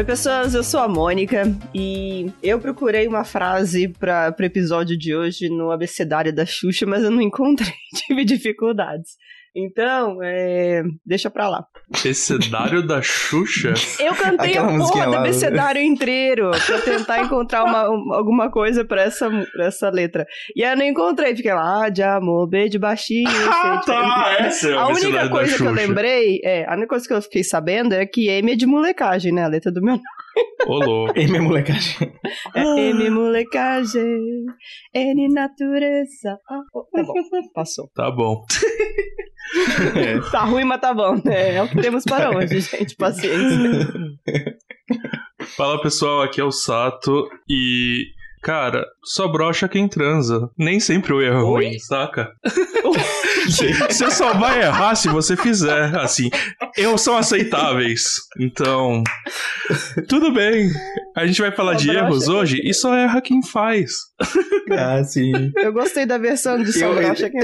Oi, pessoas, eu sou a Mônica e eu procurei uma frase para o episódio de hoje no abecedário da Xuxa, mas eu não encontrei, tive dificuldades. Então, é... deixa pra lá. Abecedário da Xuxa? Eu cantei Aquela a porra do abecedário inteiro pra tentar encontrar uma, alguma coisa pra essa, pra essa letra. E aí eu não encontrei, fiquei lá, ah, de amor, beijo baixinho. Ah, tá, essa é a, a única coisa que eu lembrei, é, a única coisa que eu fiquei sabendo é que M é de molecagem, né? A letra do meu nome. Ô, M é molecagem. É M é molecagem, N natureza. Ah, tá bom, passou. Tá bom. É. Tá ruim, mas tá bom. É, é o que temos para hoje, gente. Paciência. Fala pessoal, aqui é o Sato e Cara, só brocha quem transa. Nem sempre o erro é ruim, saca? Você só vai errar se você fizer. Assim, erros são aceitáveis. Então, tudo bem. A gente vai falar só de erros hoje e só erra quem faz. Ah, sim. Eu gostei da versão de só brocha quem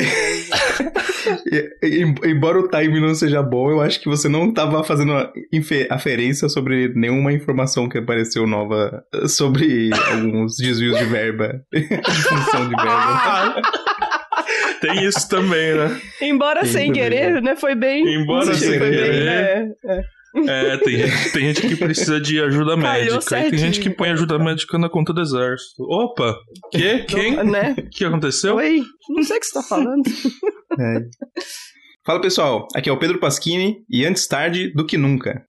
Embora o time não seja bom, eu acho que você não estava fazendo aferência sobre nenhuma informação que apareceu nova sobre alguns desvios desvios de verba. de função de verba. Tem isso também, né? Embora tem sem querer, né? Foi bem. Embora sem querer. Bem, né? é. É, tem gente, tem gente que precisa de ajuda médica. E tem gente que põe ajuda médica na conta do exército. Opa! Que? Quem? Né? O que aconteceu? Oi, não sei o que você tá falando. É. Fala pessoal, aqui é o Pedro Pasquini e antes tarde do que nunca.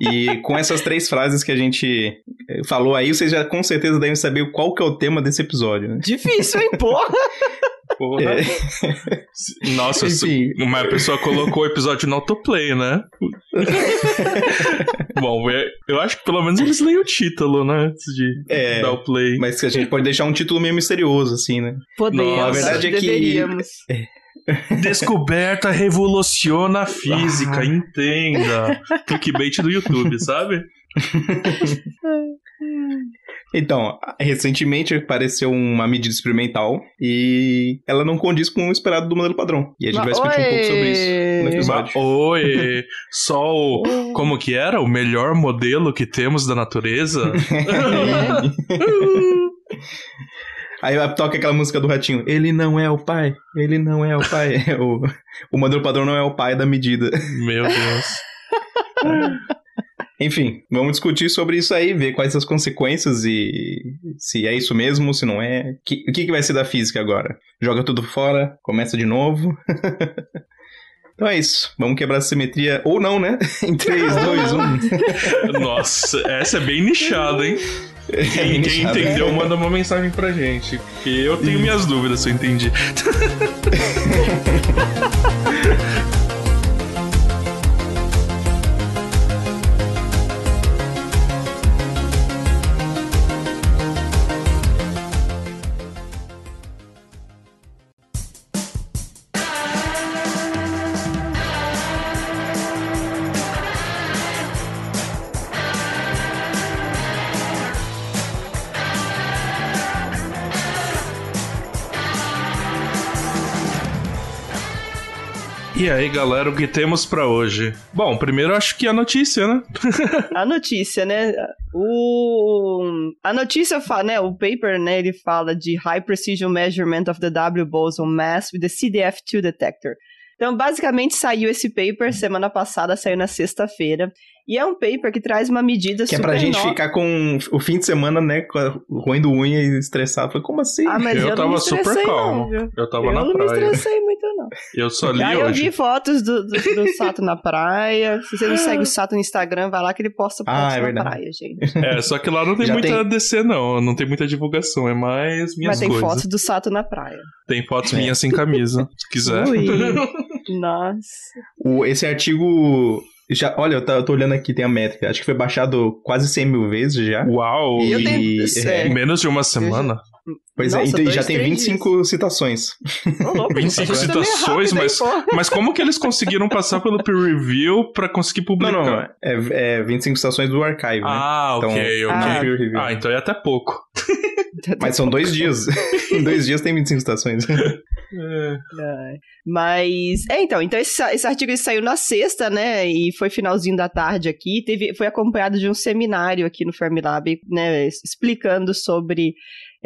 E com essas três frases que a gente eh, falou aí, vocês já com certeza devem saber qual que é o tema desse episódio. Né? Difícil, hein, porra? Porra. É. Nossa, Enfim. uma pessoa colocou o episódio no autoplay, né? Bom, é, eu acho que pelo menos eles leem o título, né? Antes de é, dar o play. Mas a gente pode deixar um título meio misterioso, assim, né? Podemos. a verdade é que. Deveríamos. É. Descoberta revoluciona a física, ah. entenda. Clickbait do YouTube, sabe? Então, recentemente apareceu uma medida experimental e ela não condiz com o esperado do modelo padrão. E a gente Mas, vai discutir oi. um pouco sobre isso no episódio. Mas, oi! Só o. Como que era? O melhor modelo que temos da natureza? Aí toca aquela música do ratinho. Ele não é o pai. Ele não é o pai. o, o modelo padrão não é o pai da medida. Meu Deus. Enfim, vamos discutir sobre isso aí, ver quais as consequências e se é isso mesmo, se não é. O que, que vai ser da física agora? Joga tudo fora, começa de novo. Então é isso. Vamos quebrar a simetria. Ou não, né? Em 3, 2, 1. Nossa, essa é bem nichada, hein? Quem, quem entendeu, manda uma mensagem pra gente. Porque eu tenho minhas dúvidas se eu entendi. E aí, galera, o que temos para hoje? Bom, primeiro acho que a notícia, né? a notícia, né? O a notícia fala, né, o paper, né, ele fala de high precision measurement of the W boson mass with the CDF2 detector. Então, basicamente saiu esse paper semana passada, saiu na sexta-feira, e é um paper que traz uma medida que super Que é pra gente nova. ficar com o fim de semana, né, roendo unha e estressado. Falei, como assim? Ah, mas eu, eu tava super calmo. Não, eu tava eu na praia. Eu não me estressei muito, não. Eu só li Aí hoje. eu vi fotos do, do, do, Sato na praia. Se você não segue o Sato no Instagram, vai lá que ele posta fotos ah, é na praia, gente. É, só que lá não tem Já muita tem... DC, não. Não tem muita divulgação. É mais minhas Mas tem coisas. fotos do Sato na praia. Tem fotos é. minhas sem camisa, se quiser. Ui. Nossa. O, esse artigo já, olha, eu tô, eu tô, olhando aqui, tem a métrica. Acho que foi baixado quase 100 mil vezes já. Uau! E, tenho... é, menos de uma semana. Pois é, Nossa, é, então já tem 25 dias. citações. Oh, louco, 25 citações, mas, mas como que eles conseguiram passar pelo peer review pra conseguir publicar? Não, não, é, é 25 citações do archive, né? Ah, então, ok, ok. Ah, ah, então é até pouco. mas são dois dias. em dois dias tem 25 citações. É. Mas, é, então, então esse, esse artigo saiu na sexta, né, e foi finalzinho da tarde aqui, teve, foi acompanhado de um seminário aqui no Fermilab, né, explicando sobre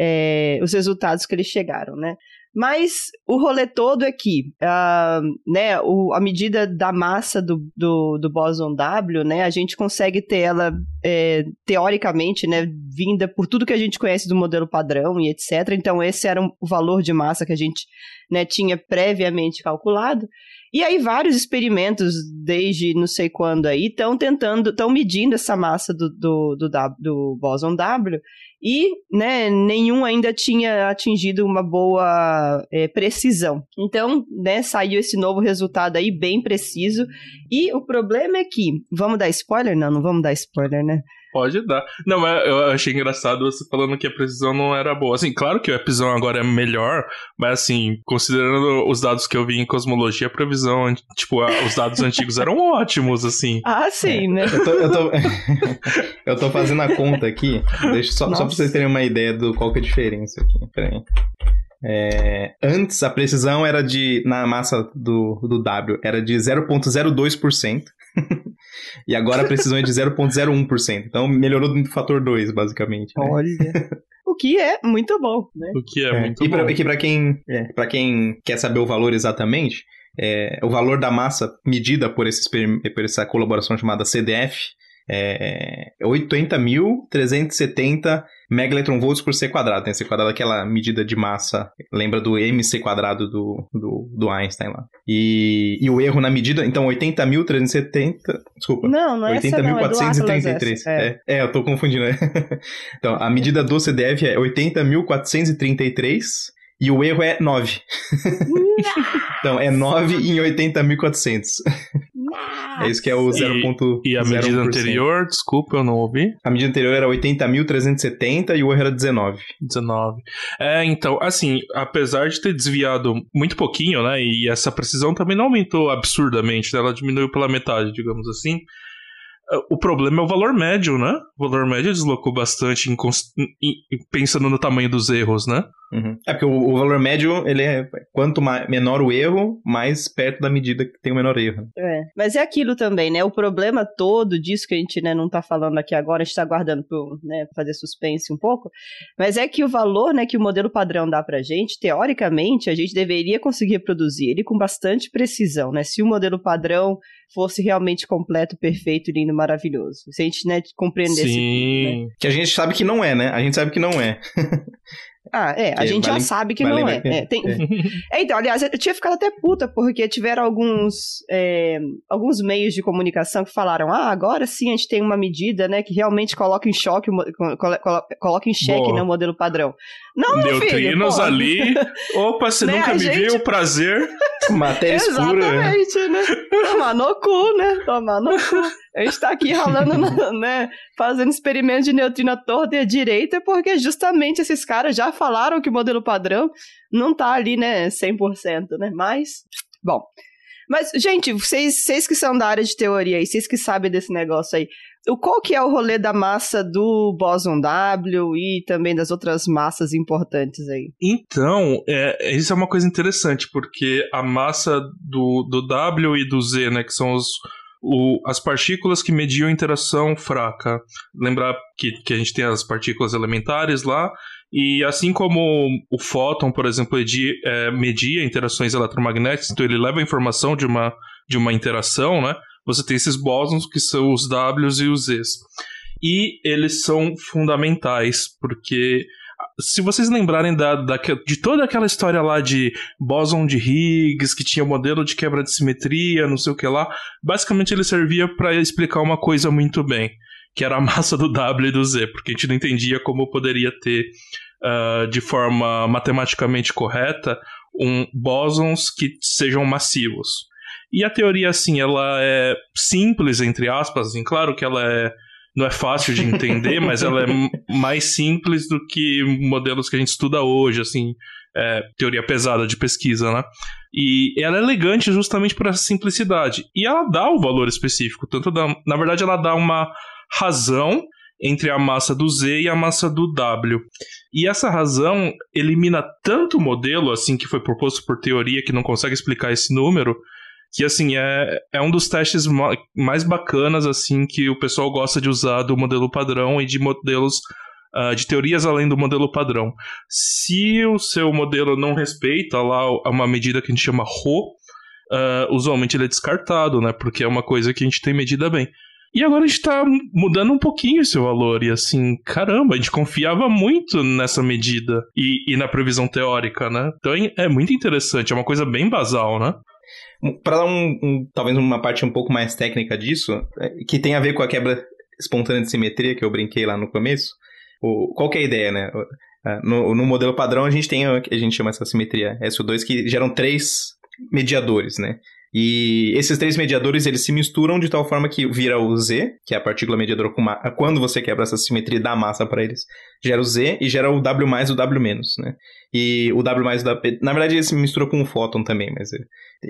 é, os resultados que eles chegaram, né. Mas o rolê todo é que, uh, né, o, a medida da massa do, do, do bóson W, né, a gente consegue ter ela, é, teoricamente, né, vinda por tudo que a gente conhece do modelo padrão e etc. Então, esse era um, o valor de massa que a gente né, tinha previamente calculado. E aí vários experimentos, desde não sei quando aí, estão tentando, estão medindo essa massa do, do, do, do bóson W e né, nenhum ainda tinha atingido uma boa é, precisão. Então, né, saiu esse novo resultado aí bem preciso. E o problema é que, vamos dar spoiler? Não, não vamos dar spoiler, né? Pode dar. Não, mas eu achei engraçado você falando que a precisão não era boa. Assim, claro que a precisão agora é melhor, mas assim, considerando os dados que eu vi em cosmologia, a previsão, tipo, os dados antigos eram ótimos, assim. Ah, sim, é. né? Eu tô, eu, tô, eu tô, fazendo a conta aqui, deixa, só, só pra vocês terem uma ideia do qual que é a diferença aqui. Peraí. É, antes a precisão era de na massa do, do W era de 0.02%. e agora a precisão é de 0,01%. Então melhorou do fator 2, basicamente. Né? Olha. O que é muito bom, né? O que é, é. muito e pra, bom. E para quem, é, pra quem quer saber o valor exatamente, é, o valor da massa medida por, esse, por essa colaboração chamada CDF é 80.370 megaelectronvolts por C quadrado. Né? C quadrado é aquela medida de massa, lembra do MC quadrado do, do, do Einstein lá. E, e o erro na medida, então 80.370, desculpa. Não, não é 80.433. É. É, é, eu tô confundindo. Né? então, a medida do CDF é 80.433 e o erro é 9. então, é 9 em 80.400. É isso que é o 0.0%. E, e a medida anterior, desculpa, eu não ouvi. A medida anterior era 80.370 e o erro era 19. 19. É, então, assim, apesar de ter desviado muito pouquinho, né, e essa precisão também não aumentou absurdamente, né, ela diminuiu pela metade, digamos assim, o problema é o valor médio, né? O valor médio deslocou bastante em, em, pensando no tamanho dos erros, né? Uhum. É porque o, o, valor médio, ele é quanto mais, menor o erro, mais perto da medida que tem o menor erro. É, mas é aquilo também, né? O problema todo disso que a gente né, não tá falando aqui agora, a gente tá guardando para né, fazer suspense um pouco, mas é que o valor né, que o modelo padrão dá pra gente, teoricamente, a gente deveria conseguir reproduzir ele com bastante precisão, né? Se o modelo padrão fosse realmente completo, perfeito, lindo, maravilhoso. Se a gente né, compreendesse. Sim. Né? Que a gente sabe que não é, né? A gente sabe que não é. Ah, é, a gente vale, já sabe que vale não é. É, tem... é. é. então, aliás, eu tinha ficado até puta, porque tiveram alguns, é, alguns meios de comunicação que falaram, ah, agora sim a gente tem uma medida, né, que realmente coloca em choque, coloca em xeque né, o modelo padrão. Não, Neutrinos filho, ali. Opa, você né, nunca me gente... viu, prazer. Matéria escura. Exatamente, né? Tomar no cu, né? Tomar no cu. A gente tá aqui ralando, né? Fazendo experimento de neutrino à torta e à direita, porque justamente esses caras já falaram que o modelo padrão não tá ali, né, 100%, né? Mas, bom. Mas, gente, vocês, vocês que são da área de teoria aí, vocês que sabem desse negócio aí, o, qual que é o rolê da massa do bóson W e também das outras massas importantes aí? Então, é, isso é uma coisa interessante, porque a massa do, do W e do Z, né, que são os, o, as partículas que mediam interação fraca. Lembrar que, que a gente tem as partículas elementares lá, e assim como o fóton, por exemplo, media, é, media interações eletromagnéticas, então ele leva a informação de uma, de uma interação, né? Você tem esses bósons que são os Ws e os Zs. E eles são fundamentais, porque se vocês lembrarem da, da, de toda aquela história lá de bóson de Higgs, que tinha modelo de quebra de simetria, não sei o que lá, basicamente ele servia para explicar uma coisa muito bem, que era a massa do W e do Z, porque a gente não entendia como poderia ter, uh, de forma matematicamente correta, um bósons que sejam massivos. E a teoria, assim, ela é simples, entre aspas, assim, claro que ela é não é fácil de entender, mas ela é mais simples do que modelos que a gente estuda hoje, assim, é, teoria pesada de pesquisa, né? E ela é elegante justamente por essa simplicidade. E ela dá o valor específico, tanto dá, na verdade ela dá uma razão entre a massa do Z e a massa do W. E essa razão elimina tanto o modelo, assim, que foi proposto por teoria, que não consegue explicar esse número, que, assim, é, é um dos testes mais bacanas, assim, que o pessoal gosta de usar do modelo padrão e de modelos uh, de teorias além do modelo padrão. Se o seu modelo não respeita lá uma medida que a gente chama Rho, uh, usualmente ele é descartado, né? Porque é uma coisa que a gente tem medida bem. E agora a gente tá mudando um pouquinho esse valor. E assim, caramba, a gente confiava muito nessa medida e, e na previsão teórica, né? Então é muito interessante, é uma coisa bem basal, né? Para dar um, um, talvez uma parte um pouco mais técnica disso, é, que tem a ver com a quebra espontânea de simetria que eu brinquei lá no começo, o, qual é a ideia, né? No, no modelo padrão, a gente tem, a gente chama essa simetria SO2, que geram três mediadores, né? E esses três mediadores, eles se misturam de tal forma que vira o Z, que é a partícula mediadora com massa. Quando você quebra essa simetria da massa para eles, gera o Z e gera o W mais o W menos, né? E o W mais o W... Na verdade, ele se mistura com o fóton também, mas...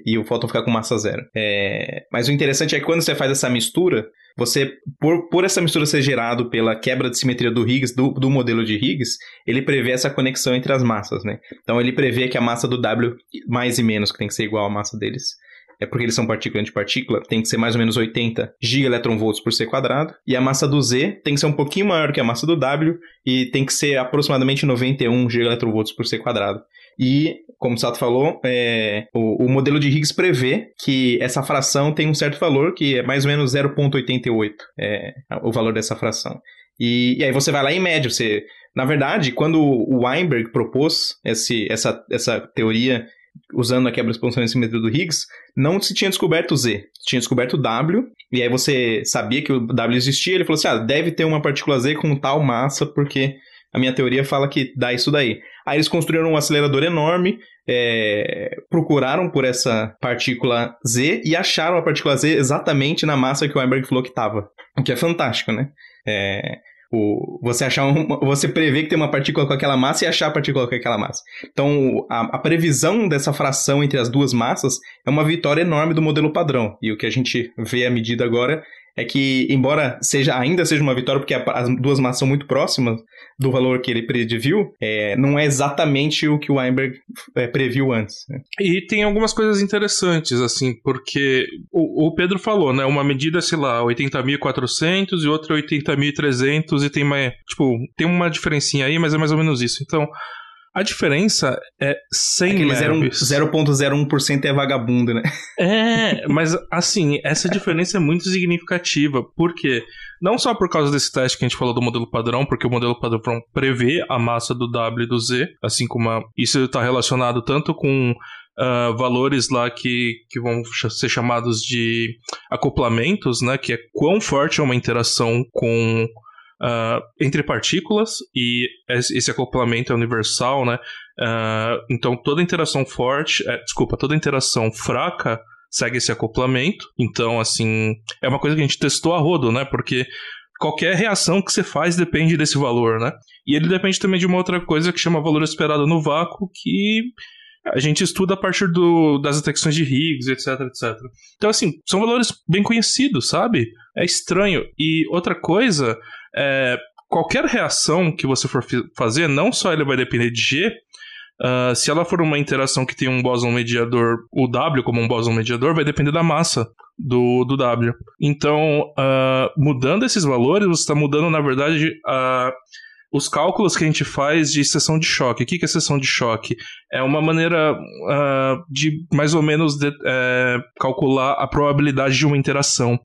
E o fóton fica com massa zero. É... Mas o interessante é que quando você faz essa mistura, você, por, por essa mistura ser gerado pela quebra de simetria do Higgs, do, do modelo de Higgs, ele prevê essa conexão entre as massas, né? Então ele prevê que a massa do W mais e menos, que tem que ser igual à massa deles, é porque eles são partícula antipartícula, tem que ser mais ou menos 80 gigaelectronvolts por C quadrado, e a massa do Z tem que ser um pouquinho maior que a massa do W, e tem que ser aproximadamente 91 gigaelectronvolts por C quadrado. E, como o Sato falou, é, o, o, modelo de Higgs prevê que essa fração tem um certo valor, que é mais ou menos 0,88, é, o valor dessa fração. E, e, aí você vai lá em média, você... Na verdade, quando o Weinberg propôs esse, essa, essa teoria usando a quebra espontânea de simetria do Higgs, não se tinha descoberto Z, tinha descoberto W, e aí você sabia que o W existia, ele falou assim, ah, deve ter uma partícula Z com tal massa, porque a minha teoria fala que dá isso daí. Aí eles construíram um acelerador enorme, é, procuraram por essa partícula Z e acharam a partícula Z exatamente na massa que o Weinberg falou que estava. O que é fantástico, né? É, o, você achar um, você prever que tem uma partícula com aquela massa e achar a partícula com aquela massa. Então, a, a, previsão dessa fração entre as duas massas é uma vitória enorme do modelo padrão. E o que a gente vê à medida agora é que, embora seja ainda seja uma vitória, porque as duas massas são muito próximas do valor que ele prediviu, é, não é exatamente o que o Weinberg é, previu antes. Né? E tem algumas coisas interessantes, assim, porque o, o Pedro falou, né? Uma medida, sei lá, 80.400 e outra 80.300 e tem uma, tipo, tem uma diferencinha aí, mas é mais ou menos isso. Então, a diferença é 100 Aquele 0,01% é vagabundo, né? É, mas assim, essa diferença é muito significativa. Por quê? Não só por causa desse teste que a gente falou do modelo padrão, porque o modelo padrão prevê a massa do W e do Z, assim como a... isso está relacionado tanto com Uh, valores lá que, que vão ser chamados de acoplamentos, né? Que é quão forte é uma interação com uh, entre partículas e esse acoplamento é universal, né? Uh, então toda interação forte, é, desculpa, toda interação fraca segue esse acoplamento. Então, assim, é uma coisa que a gente testou a rodo, né? Porque qualquer reação que você faz depende desse valor, né? E ele depende também de uma outra coisa que chama valor esperado no vácuo, que a gente estuda a partir do, das detecções de Higgs, etc, etc. Então, assim, são valores bem conhecidos, sabe? É estranho. E outra coisa é, qualquer reação que você for fazer, não só ele vai depender de G, uh, se ela for uma interação que tem um bóson mediador, o W como um bóson mediador, vai depender da massa do, do W. Então, uh, mudando esses valores, você está mudando, na verdade, uh, os cálculos que a gente faz de seção de choque. O que é seção de choque? É uma maneira uh, de mais ou menos de, é, calcular a probabilidade de uma interação.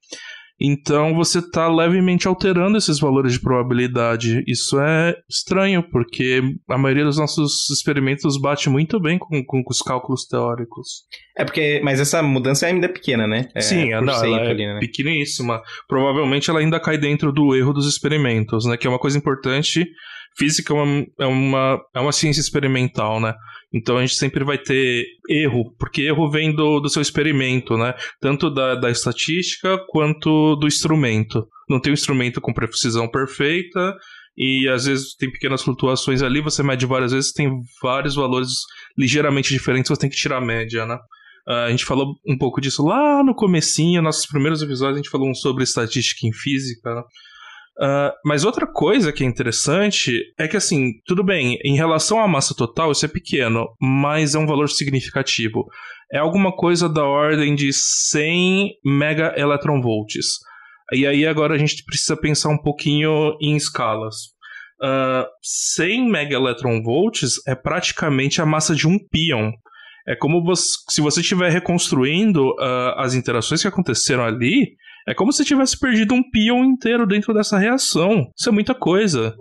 Então você está levemente alterando esses valores de probabilidade. Isso é estranho, porque a maioria dos nossos experimentos bate muito bem com, com, com os cálculos teóricos. É porque, mas essa mudança ainda é pequena, né? É, Sim, não, ela é ali, né? pequeníssima. Provavelmente ela ainda cai dentro do erro dos experimentos, né? Que é uma coisa importante. Física é uma, é uma, é uma ciência experimental, né? Então a gente sempre vai ter erro, porque erro vem do, do seu experimento, né? Tanto da, da estatística quanto do instrumento. Não tem um instrumento com precisão perfeita, e às vezes tem pequenas flutuações ali, você mede várias vezes, tem vários valores ligeiramente diferentes, você tem que tirar a média, né? Uh, a gente falou um pouco disso lá no comecinho, nossos primeiros episódios, a gente falou sobre estatística em física, né? Uh, mas outra coisa que é interessante é que, assim, tudo bem, em relação à massa total, isso é pequeno, mas é um valor significativo. É alguma coisa da ordem de 100 mega electronvolts. E aí agora a gente precisa pensar um pouquinho em escalas. Uh, 100 mega electronvolts é praticamente a massa de um pion. É como você, se você estiver reconstruindo uh, as interações que aconteceram ali, é como se tivesse perdido um pion inteiro dentro dessa reação. Isso é muita coisa.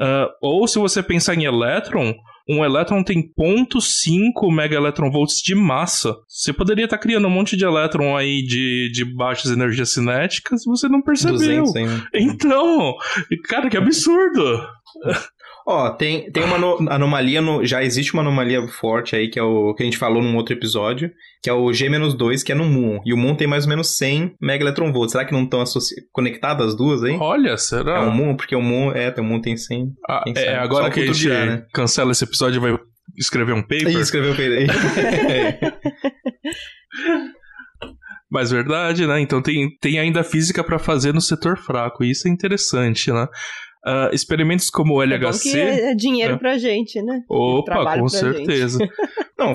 Uh, ou se você pensar em elétron, um elétron tem 0.5 megaelectronvolts de massa. Você poderia estar tá criando um monte de elétron aí de, de baixas energias cinéticas e você não percebeu. 200, hein? Então, cara, que absurdo! Ó, tem, tem uma anomalia, no, já existe uma anomalia forte aí, que é o que a gente falou num outro episódio, que é o G-2, que é no Moon. E o Moon tem mais ou menos 100 megaelectronvolts. Será que não estão conectadas as duas aí? Olha, será? É o Moon, porque o Moon, é, o Moon tem 100. Ah, é, agora que a gente né? cancela esse episódio e vai escrever um paper. Ih, escrever um paper. Mas verdade, né? Então tem, tem ainda física para fazer no setor fraco. E isso é interessante, né? Uh, experimentos como o LHC. É, é dinheiro é. pra gente, né? Opa, com certeza. Não,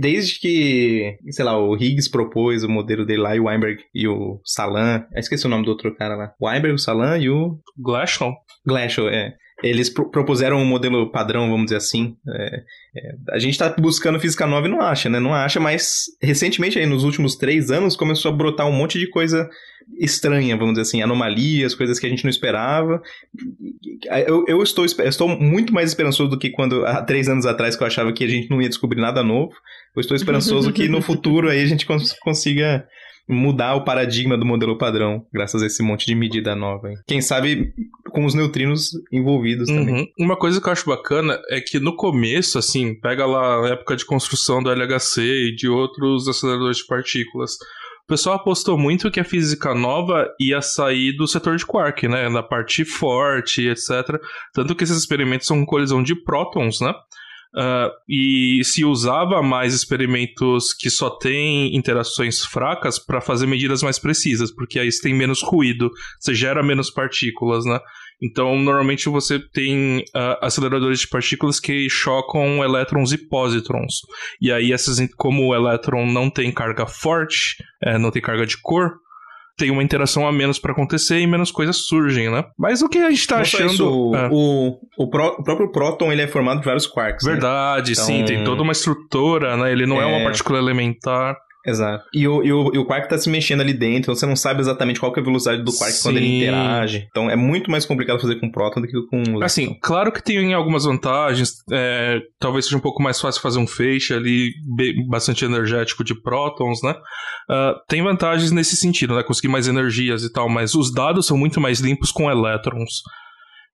desde que, sei lá, o Higgs propôs o modelo dele lá, e o Weinberg e o Salan. esqueci o nome do outro cara lá. O Weinberg, o Salan e o. Glashow. Glashow, é. Eles pro propuseram um modelo padrão, vamos dizer assim. É, é, a gente está buscando física nova e não acha, né? Não acha, mas recentemente, aí, nos últimos três anos, começou a brotar um monte de coisa estranha, vamos dizer assim, anomalias, coisas que a gente não esperava. Eu, eu estou, eu estou muito mais esperançoso do que quando, há três anos atrás, que eu achava que a gente não ia descobrir nada novo. Eu estou esperançoso que no futuro aí a gente cons consiga mudar o paradigma do modelo padrão, graças a esse monte de medida nova. Hein? Quem sabe com os neutrinos envolvidos uhum. também. Uma coisa que eu acho bacana é que no começo, assim, pega lá a época de construção do LHC e de outros aceleradores de partículas. Pessoal apostou muito que a física nova ia sair do setor de quark, né? Na parte forte, etc. Tanto que esses experimentos são colisão de prótons, né? Uh, e se usava mais experimentos que só têm interações fracas para fazer medidas mais precisas, porque aí você tem menos ruído, você gera menos partículas, né? Então, normalmente você tem uh, aceleradores de partículas que chocam elétrons e pósitrons. E aí, essas, como o elétron não tem carga forte, é, não tem carga de cor, tem uma interação a menos para acontecer e menos coisas surgem, né? Mas o que a gente tá achando. Isso, o, é. o, o, pró, o, próprio próton ele é formado de vários quarks. Né? Verdade, né? então... sim, tem toda uma estrutura, né? Ele não é, é uma partícula elementar. Exato. E o, e o, e o quark tá se mexendo ali dentro, então você não sabe exatamente qual é a velocidade do quark Sim. quando ele interage. Então é muito mais complicado fazer com próton do que com o Assim, claro que tem algumas vantagens. É, talvez seja um pouco mais fácil fazer um feixe ali bastante energético de prótons, né? Uh, tem vantagens nesse sentido, né? Conseguir mais energias e tal, mas os dados são muito mais limpos com elétrons.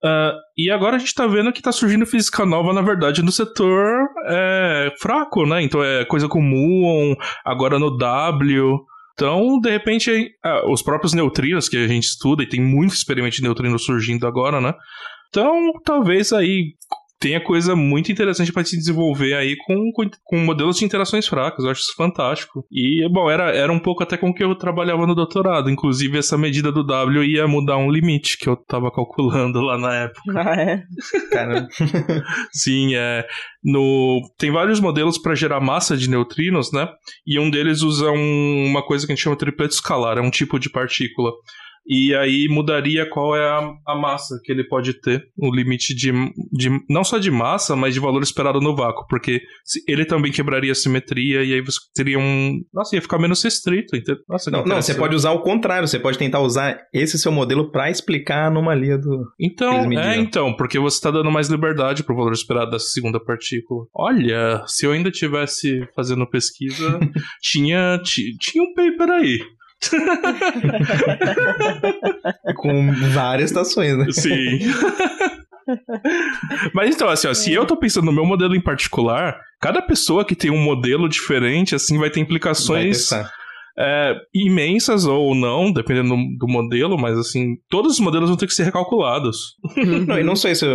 Uh, e agora a gente tá vendo que tá surgindo física nova, na verdade, no setor é, fraco, né? Então é coisa com muon, agora no W. Então, de repente, uh, os próprios neutrinos que a gente estuda, e tem muito experimento de neutrino surgindo agora, né? Então, talvez aí tem a coisa muito interessante para se desenvolver aí com, com, com, modelos de interações fracas. Eu acho isso fantástico. E, bom, era, era um pouco até com o que eu trabalhava no doutorado. Inclusive, essa medida do W ia mudar um limite que eu tava calculando lá na época. Ah, é? Caramba. Sim, é. No, tem vários modelos para gerar massa de neutrinos, né? E um deles usa um, uma coisa que a gente chama de tripleto escalar, é um tipo de partícula e aí mudaria qual é a, a, massa que ele pode ter, o limite de, de não só de massa, mas de valor esperado no vácuo, porque ele também quebraria a simetria e aí você teria um, nossa, ia ficar menos restrito. Nossa, não, não, você pode usar o contrário, você pode tentar usar esse seu modelo para explicar a anomalia do Então, é, então, porque você está dando mais liberdade pro valor esperado da segunda partícula. Olha, se eu ainda tivesse fazendo pesquisa, tinha tinha um paper aí. Com várias estações, né? Sim. Mas então, assim, ó, se eu tô pensando no meu modelo em particular, cada pessoa que tem um modelo diferente, assim, vai ter implicações vai é, imensas ou não, dependendo do, do, modelo, mas assim, todos os modelos vão ter que ser recalculados. Não, e não só isso,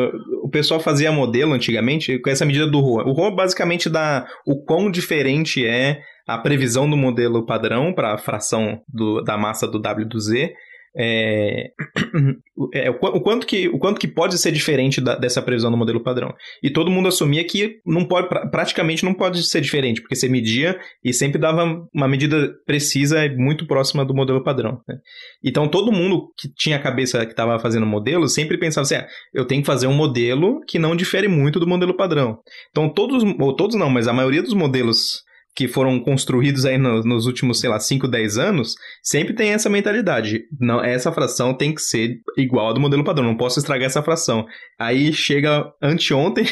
o pessoal fazia modelo antigamente com essa medida do ROA. O ROA basicamente dá o quão diferente é a previsão do modelo padrão para a fração do, da massa do W do Z é, é, o, quanto que, o quanto que pode ser diferente da, dessa previsão do modelo padrão. E todo mundo assumia que não pode, praticamente não pode ser diferente, porque você media e sempre dava uma medida precisa e muito próxima do modelo padrão. Né? Então todo mundo que tinha a cabeça que estava fazendo modelo sempre pensava assim: ah, eu tenho que fazer um modelo que não difere muito do modelo padrão. Então todos, ou todos não, mas a maioria dos modelos que foram construídos aí no, nos últimos, sei lá, 5, 10 anos, sempre tem essa mentalidade. Não, essa fração tem que ser igual ao do modelo padrão, não posso estragar essa fração. Aí chega anteontem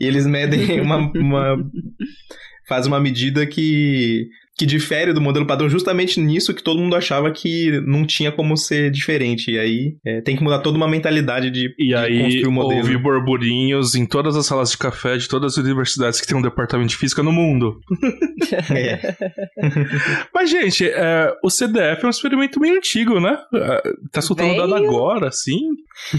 e eles medem uma, uma faz uma medida que que difere do modelo padrão justamente nisso que todo mundo achava que não tinha como ser diferente. E aí é, tem que mudar toda uma mentalidade de, e de aí, construir o modelo. Houve burburinhos em todas as salas de café de todas as universidades que tem um departamento de física no mundo. é. Mas, gente, é, o CDF é um experimento meio antigo, né? É, tá soltando Veio... dado agora, assim.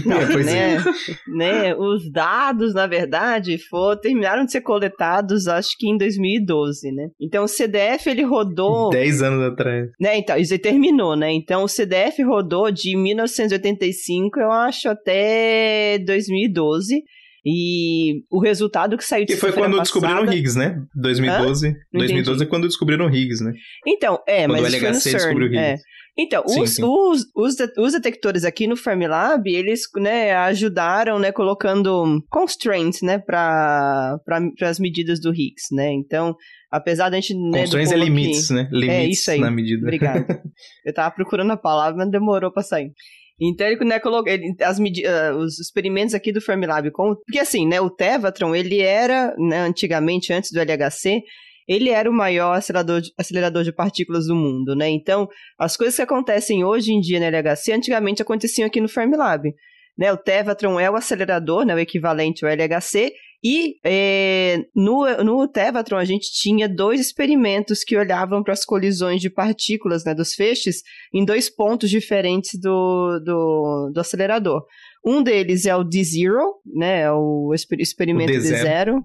Não, é, pois né, é. né, os dados, na verdade, for, terminaram de ser coletados, acho que em 2012, né? Então o CDF ele rodou. 10 anos atrás. Né, então, isso aí terminou, né? Então o CDF rodou de 1985, eu acho, até 2012. E o resultado que saiu de Que foi quando passada... descobriram Higgs, né? 2012. 2012 é quando descobriram Higgs, né? Então, é, quando mas o LHC foi no CERN. É. Então, sim, os, sim. Os, os, os, detectores aqui no Fermilab, eles né, ajudaram, né, colocando constraints, né, para as medidas do Higgs, né? Então, apesar da gente... Né, constraints é limites, né? Limites é isso aí. na medida. Obrigado. Eu tava procurando a palavra, mas demorou para sair. Então ele, né, colocou ele, as uh, os experimentos aqui do Fermilab, com, porque assim, né, o Tevatron, ele era, né, antigamente, antes do LHC, ele era o maior acelerador de, acelerador de partículas do mundo, né? Então, as coisas que acontecem hoje em dia no LHC, antigamente aconteciam aqui no Fermilab. Né, o Tevatron é o acelerador, né, o equivalente ao LHC, e é, no, no Tevatron a gente tinha dois experimentos que olhavam para as colisões de partículas né, dos feixes em dois pontos diferentes do, do, do acelerador. Um deles é o D-Zero, né, é o experimento D0,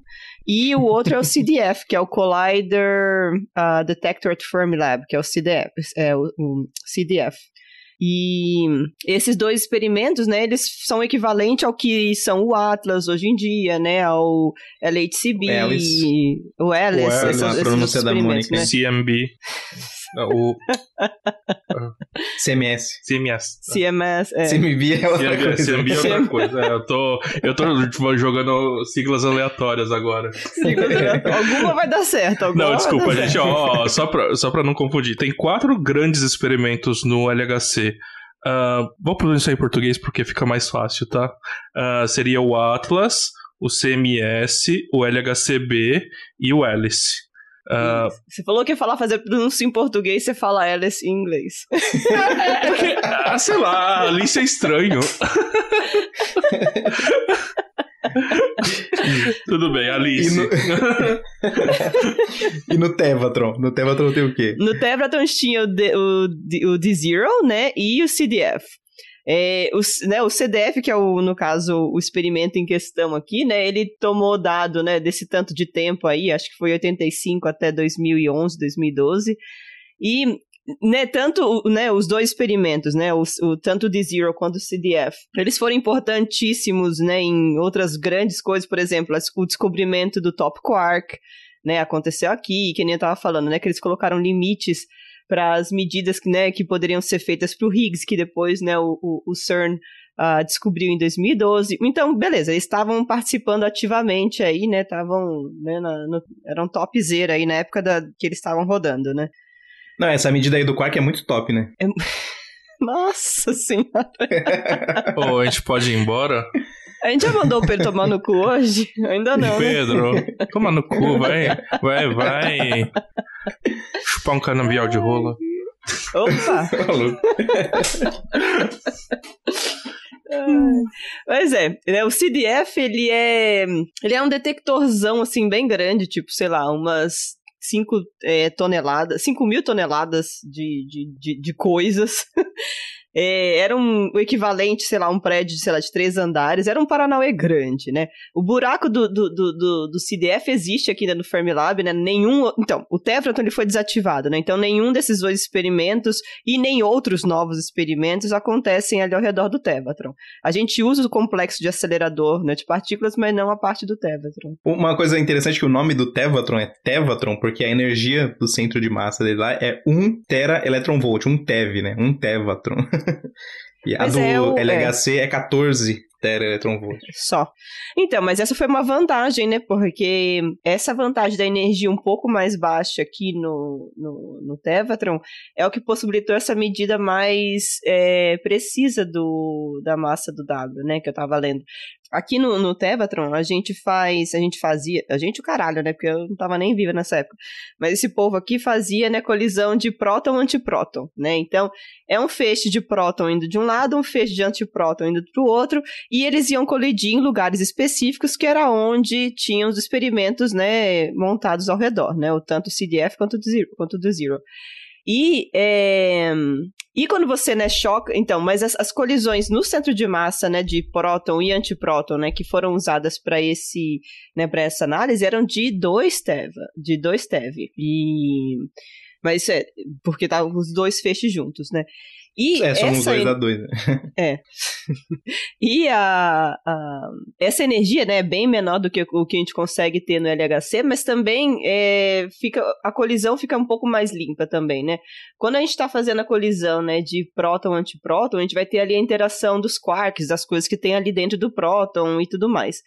e o outro é o CDF, que é o Collider uh, Detector at Fermilab, que é o CDF, é o, o CDF. E esses dois experimentos, né, eles são equivalentes ao que são o Atlas hoje em dia, né, ao LHCb, Alice. o Alice, o Alice esses, a pronúncia da Mônica, né? CMB. O. CMS. CMS. CMS, é. CMB é outra CMB, coisa. CMB é outra coisa. É, eu tô, eu tô tipo, jogando siglas aleatórias agora. alguma vai dar certo. Alguma não, desculpa, gente. Ó, ó, só, pra, só pra não confundir. Tem quatro grandes experimentos no LHC. Uh, ah, vou produzir isso aí em português porque fica mais fácil, tá? Uh, seria o Atlas, o CMS, o LHCb e o Alice. Uh... Você falou que ia falar fazer pronúncia em português, você fala Alice em inglês. Ah, sei lá, Alice é estranho. Tudo bem, Alice. E no, e no Tevatron? No Tevatron tem o quê? No Tevatron tinha o, D, o, o D0, né? E o CDF. É, o, né, o CDF, que é o, no caso, o experimento em questão aqui, né, ele tomou dado, né, desse tanto de tempo aí, acho que foi 85 até 2011, 2012, e, né, tanto, né, os dois experimentos, né, o, o tanto o D0 quanto o CDF, eles foram importantíssimos, né, em outras grandes coisas, por exemplo, o descobrimento do top quark, né, aconteceu aqui, que nem eu tava falando, né, que eles colocaram limites para as medidas que, né, que poderiam ser feitas para o Higgs, que depois né, o, o, o CERN uh, descobriu em 2012. Então, beleza, eles estavam participando ativamente aí, né? Estavam, né, na, no, eram topzera aí na época da, que eles estavam rodando, né? Não, essa medida aí do Quark é muito top, né? É... Nossa senhora! Pô, a gente pode ir embora? A gente já mandou o Pedro tomar no cu hoje? Ainda não. Né? Pedro, né? toma no cu, vai, vai, vai. Chupar um canavial de rola. Opa! Mas é, né, o CDF, ele é, ele é um detectorzão, assim, bem grande, tipo, sei lá, umas 5 é, toneladas, 5 mil toneladas de, de, de, de coisas. É, era um, o equivalente, sei lá, um prédio, sei lá, de três andares, era um Paranauê grande, né? O buraco do, do, do, do, CDF existe aqui né, no Fermilab, né? Nenhum, então, o Tefraton ele foi desativado, né? Então nenhum desses dois experimentos e nem outros novos experimentos acontecem ali ao redor do Tevatron. A gente usa o complexo de acelerador né, de partículas, mas não a parte do Tevatron. Uma coisa interessante é que o nome do Tevatron é Tevatron, porque a energia do centro de massa dele lá é 1 tera electron volt, um TeV, né? Um Tevatron. E a Mas do é o- LHC é 14 tera electron volt. Só. Então, mas essa foi uma vantagem, né? Porque essa vantagem da energia um pouco mais baixa aqui no, no, no Tevatron é o que possibilitou essa medida mais é, precisa do, da massa do W, né? Que eu tava lendo. Aqui no, no Tevatron, a gente faz, a gente fazia, a gente o caralho, né? Porque eu não tava nem viva nessa época. Mas esse povo aqui fazia, né, colisão de próton-antipróton, né? Então, é um feixe de próton indo de um lado, um feixe de antipróton indo pro outro, e eles iam colidir em lugares específicos, que era onde tinham os experimentos, né, montados ao redor, né? O tanto o CDF quanto do Zero. Quanto do Zero. E, é, e quando você, né, choca... Então, mas as, as colisões no centro de massa, né, de próton e antipróton, né, que foram usadas para esse, né, para essa análise, eram de 2 TeV, de 2 TeV. E... Mas é, porque estavam os dois feixes juntos, né? E É, somos essa dois a dois, né? e a, a- essa energia né, é bem menor do que o que a gente consegue ter no LHC, mas também é, fica, a colisão fica um pouco mais limpa também, né? Quando a gente está fazendo a colisão né, de próton-antipróton, a gente vai ter ali a interação dos quarks, das coisas que tem ali dentro do próton e tudo mais.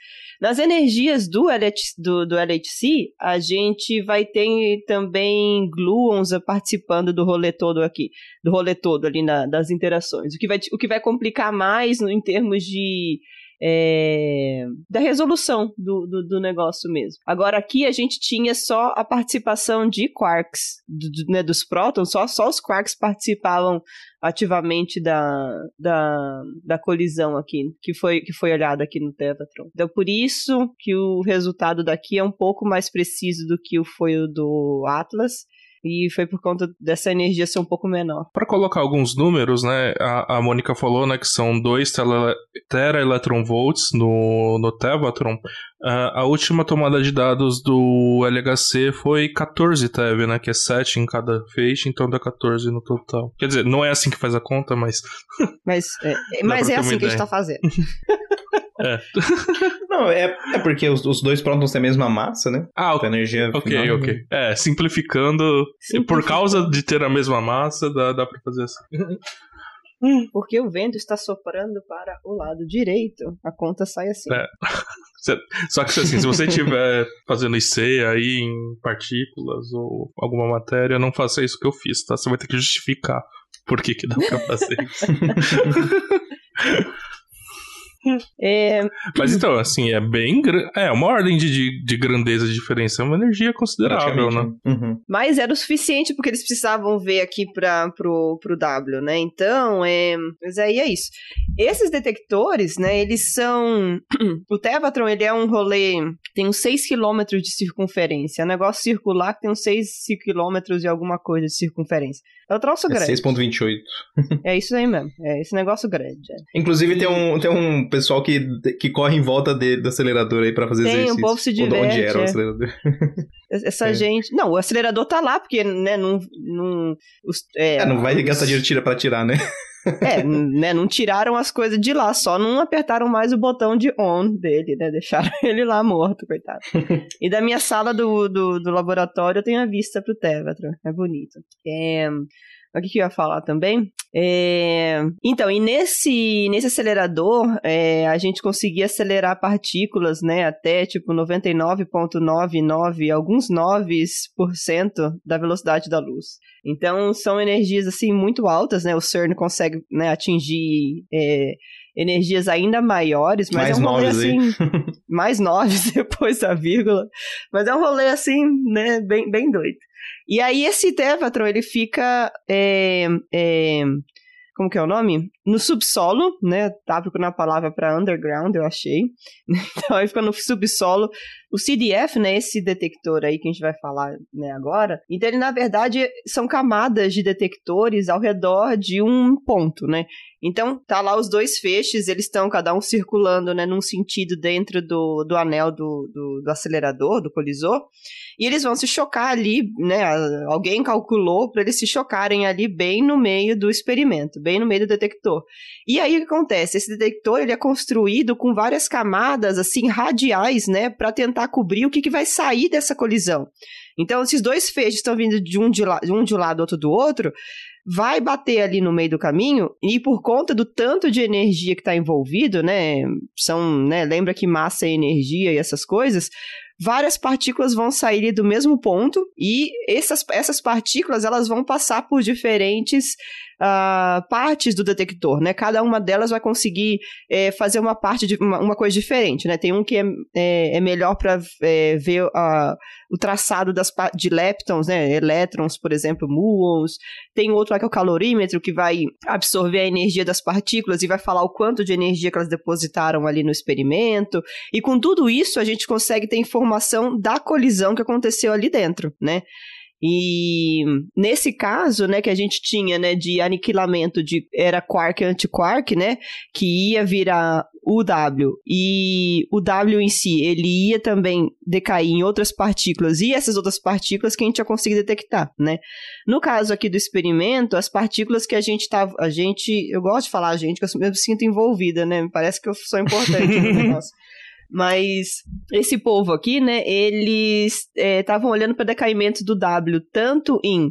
Nas energias do, LH, do, do LHC, a gente vai ter também gluons participando do rolê todo aqui, do rolê todo ali na- das interações, o que vai, o que vai complicar mais em termos de é, da resolução do, do, do negócio mesmo. Agora aqui a gente tinha só a participação de quarks, do- né, dos prótons, só, só os quarks participavam ativamente da, da, da colisão aqui, que foi, que foi olhada aqui no Tevatron. Então, por isso que o resultado daqui é um pouco mais preciso do que o foi o do Atlas, e foi por conta dessa energia ser um pouco menor. Para colocar alguns números, né? A, a Mônica falou, né, que são 2 tera electron volts no, no Tevatron. Ah, a última tomada de dados do LHC foi 14 TeV, né? Que é 7 em cada feixe, então dá 14 no total. Quer dizer, não é assim que faz a conta, mas. Mas é, mas é assim que a gente tá fazendo. Não, é, é porque os, os dois prótons têm a mesma massa, né? Ah, A energia ok, final, ok. É, simplificando, por causa de ter a mesma massa, dá, dá pra fazer assim. Porque o vento está soprando para o lado direito. A conta sai assim. É. Só que assim, se você estiver fazendo IC aí em partículas ou alguma matéria, não faça isso que eu fiz, tá? Você vai ter que justificar por que, que dá pra fazer isso. É, Mas então, assim, é bem. É, uma ordem de, de, de grandeza de diferença. É uma energia considerável, né? Uhum. mas era o suficiente porque eles precisavam ver aqui para pro, pro W, né? Então, é, mas aí é isso. Esses detectores, né, eles são... o Tevatron, ele é um rolê... Tem uns 6 km de circunferência. É um negócio circular que tem uns 6 km e alguma coisa de circunferência. É um troço É grande. 6.28. É isso aí mesmo. É esse negócio grande. é. Inclusive tem um, tem um pessoal que, que corre em volta de- do acelerador aí pra fazer Tem, o exercício. povo se Onde- Onde diverte, era o é. acelerador. Essa É. gente. Não, o acelerador tá lá, porque, né, não. não, os, é, É, não vai os- gastar dinheiro tira pra tirar, né? É, né, não tiraram as coisas de lá, só não apertaram mais o botão de on dele, né? Deixaram ele lá morto, coitado. e da minha sala do, do, do laboratório eu tenho a vista pro Tevatron. É bonito. É. O que, que eu ia falar também? É, Então, e nesse, nesse acelerador, é, a gente conseguia acelerar partículas, né, até tipo 99,99, alguns 9% da velocidade da luz. Então, são energias, assim, muito altas, né, o CERN consegue, né, atingir é, energias ainda maiores, mas Mais é um rolê, assim, mais noves depois da vírgula, mas é um rolê, assim, né, bem, bem doido. E aí esse Tevatron, ele fica. é, é, como que é o nome? no subsolo, né? Tá procurando a palavra para underground, eu achei. Então aí fica no subsolo. O CDF, né, esse detector aí que a gente vai falar né, agora, então ele na verdade são camadas de detectores ao redor de um ponto, né? Então, tá lá os dois feixes, eles estão cada um circulando, né, num sentido dentro do, do anel do, do, do acelerador, do colisor, e eles vão se chocar ali, né, alguém calculou para eles se chocarem ali bem no meio do experimento, bem no meio do detector. E aí o que acontece? Esse detector, ele é construído com várias camadas, assim, radiais, né, para tentar cobrir o que, que vai sair dessa colisão. Então, esses dois feixes estão vindo de um de, la um de um lado, outro do outro, vai bater ali no meio do caminho e por conta do tanto de energia que está envolvido, né, são, né, lembra que massa é energia e essas coisas, várias partículas vão sair do mesmo ponto e essas, essas partículas elas vão passar por diferentes uh, partes do detector, né? Cada uma delas vai conseguir é, fazer uma parte de uma, uma, coisa diferente, né? Tem um que é, é, é melhor para é, ver uh, o traçado das, de leptons, né? Elétrons, por exemplo, muons. Tem outro lá que é o calorímetro, que vai absorver a energia das partículas e vai falar o quanto de energia que elas depositaram ali no experimento. E com tudo isso, a gente consegue ter informação da colisão que aconteceu ali dentro, né? E nesse caso, né, que a gente tinha, né, de aniquilamento de era quark anti-quark, né, que ia virar o W e o W em si, ele ia também decair em outras partículas e essas outras partículas que a gente ia conseguir detectar, né? No caso aqui do experimento, as partículas que a gente tava, a gente, eu gosto de falar a gente, que eu me sinto envolvida, né? Parece que eu sou importante no negócio. Mas esse povo aqui, né, eles estavam é, olhando para decaimento do W tanto em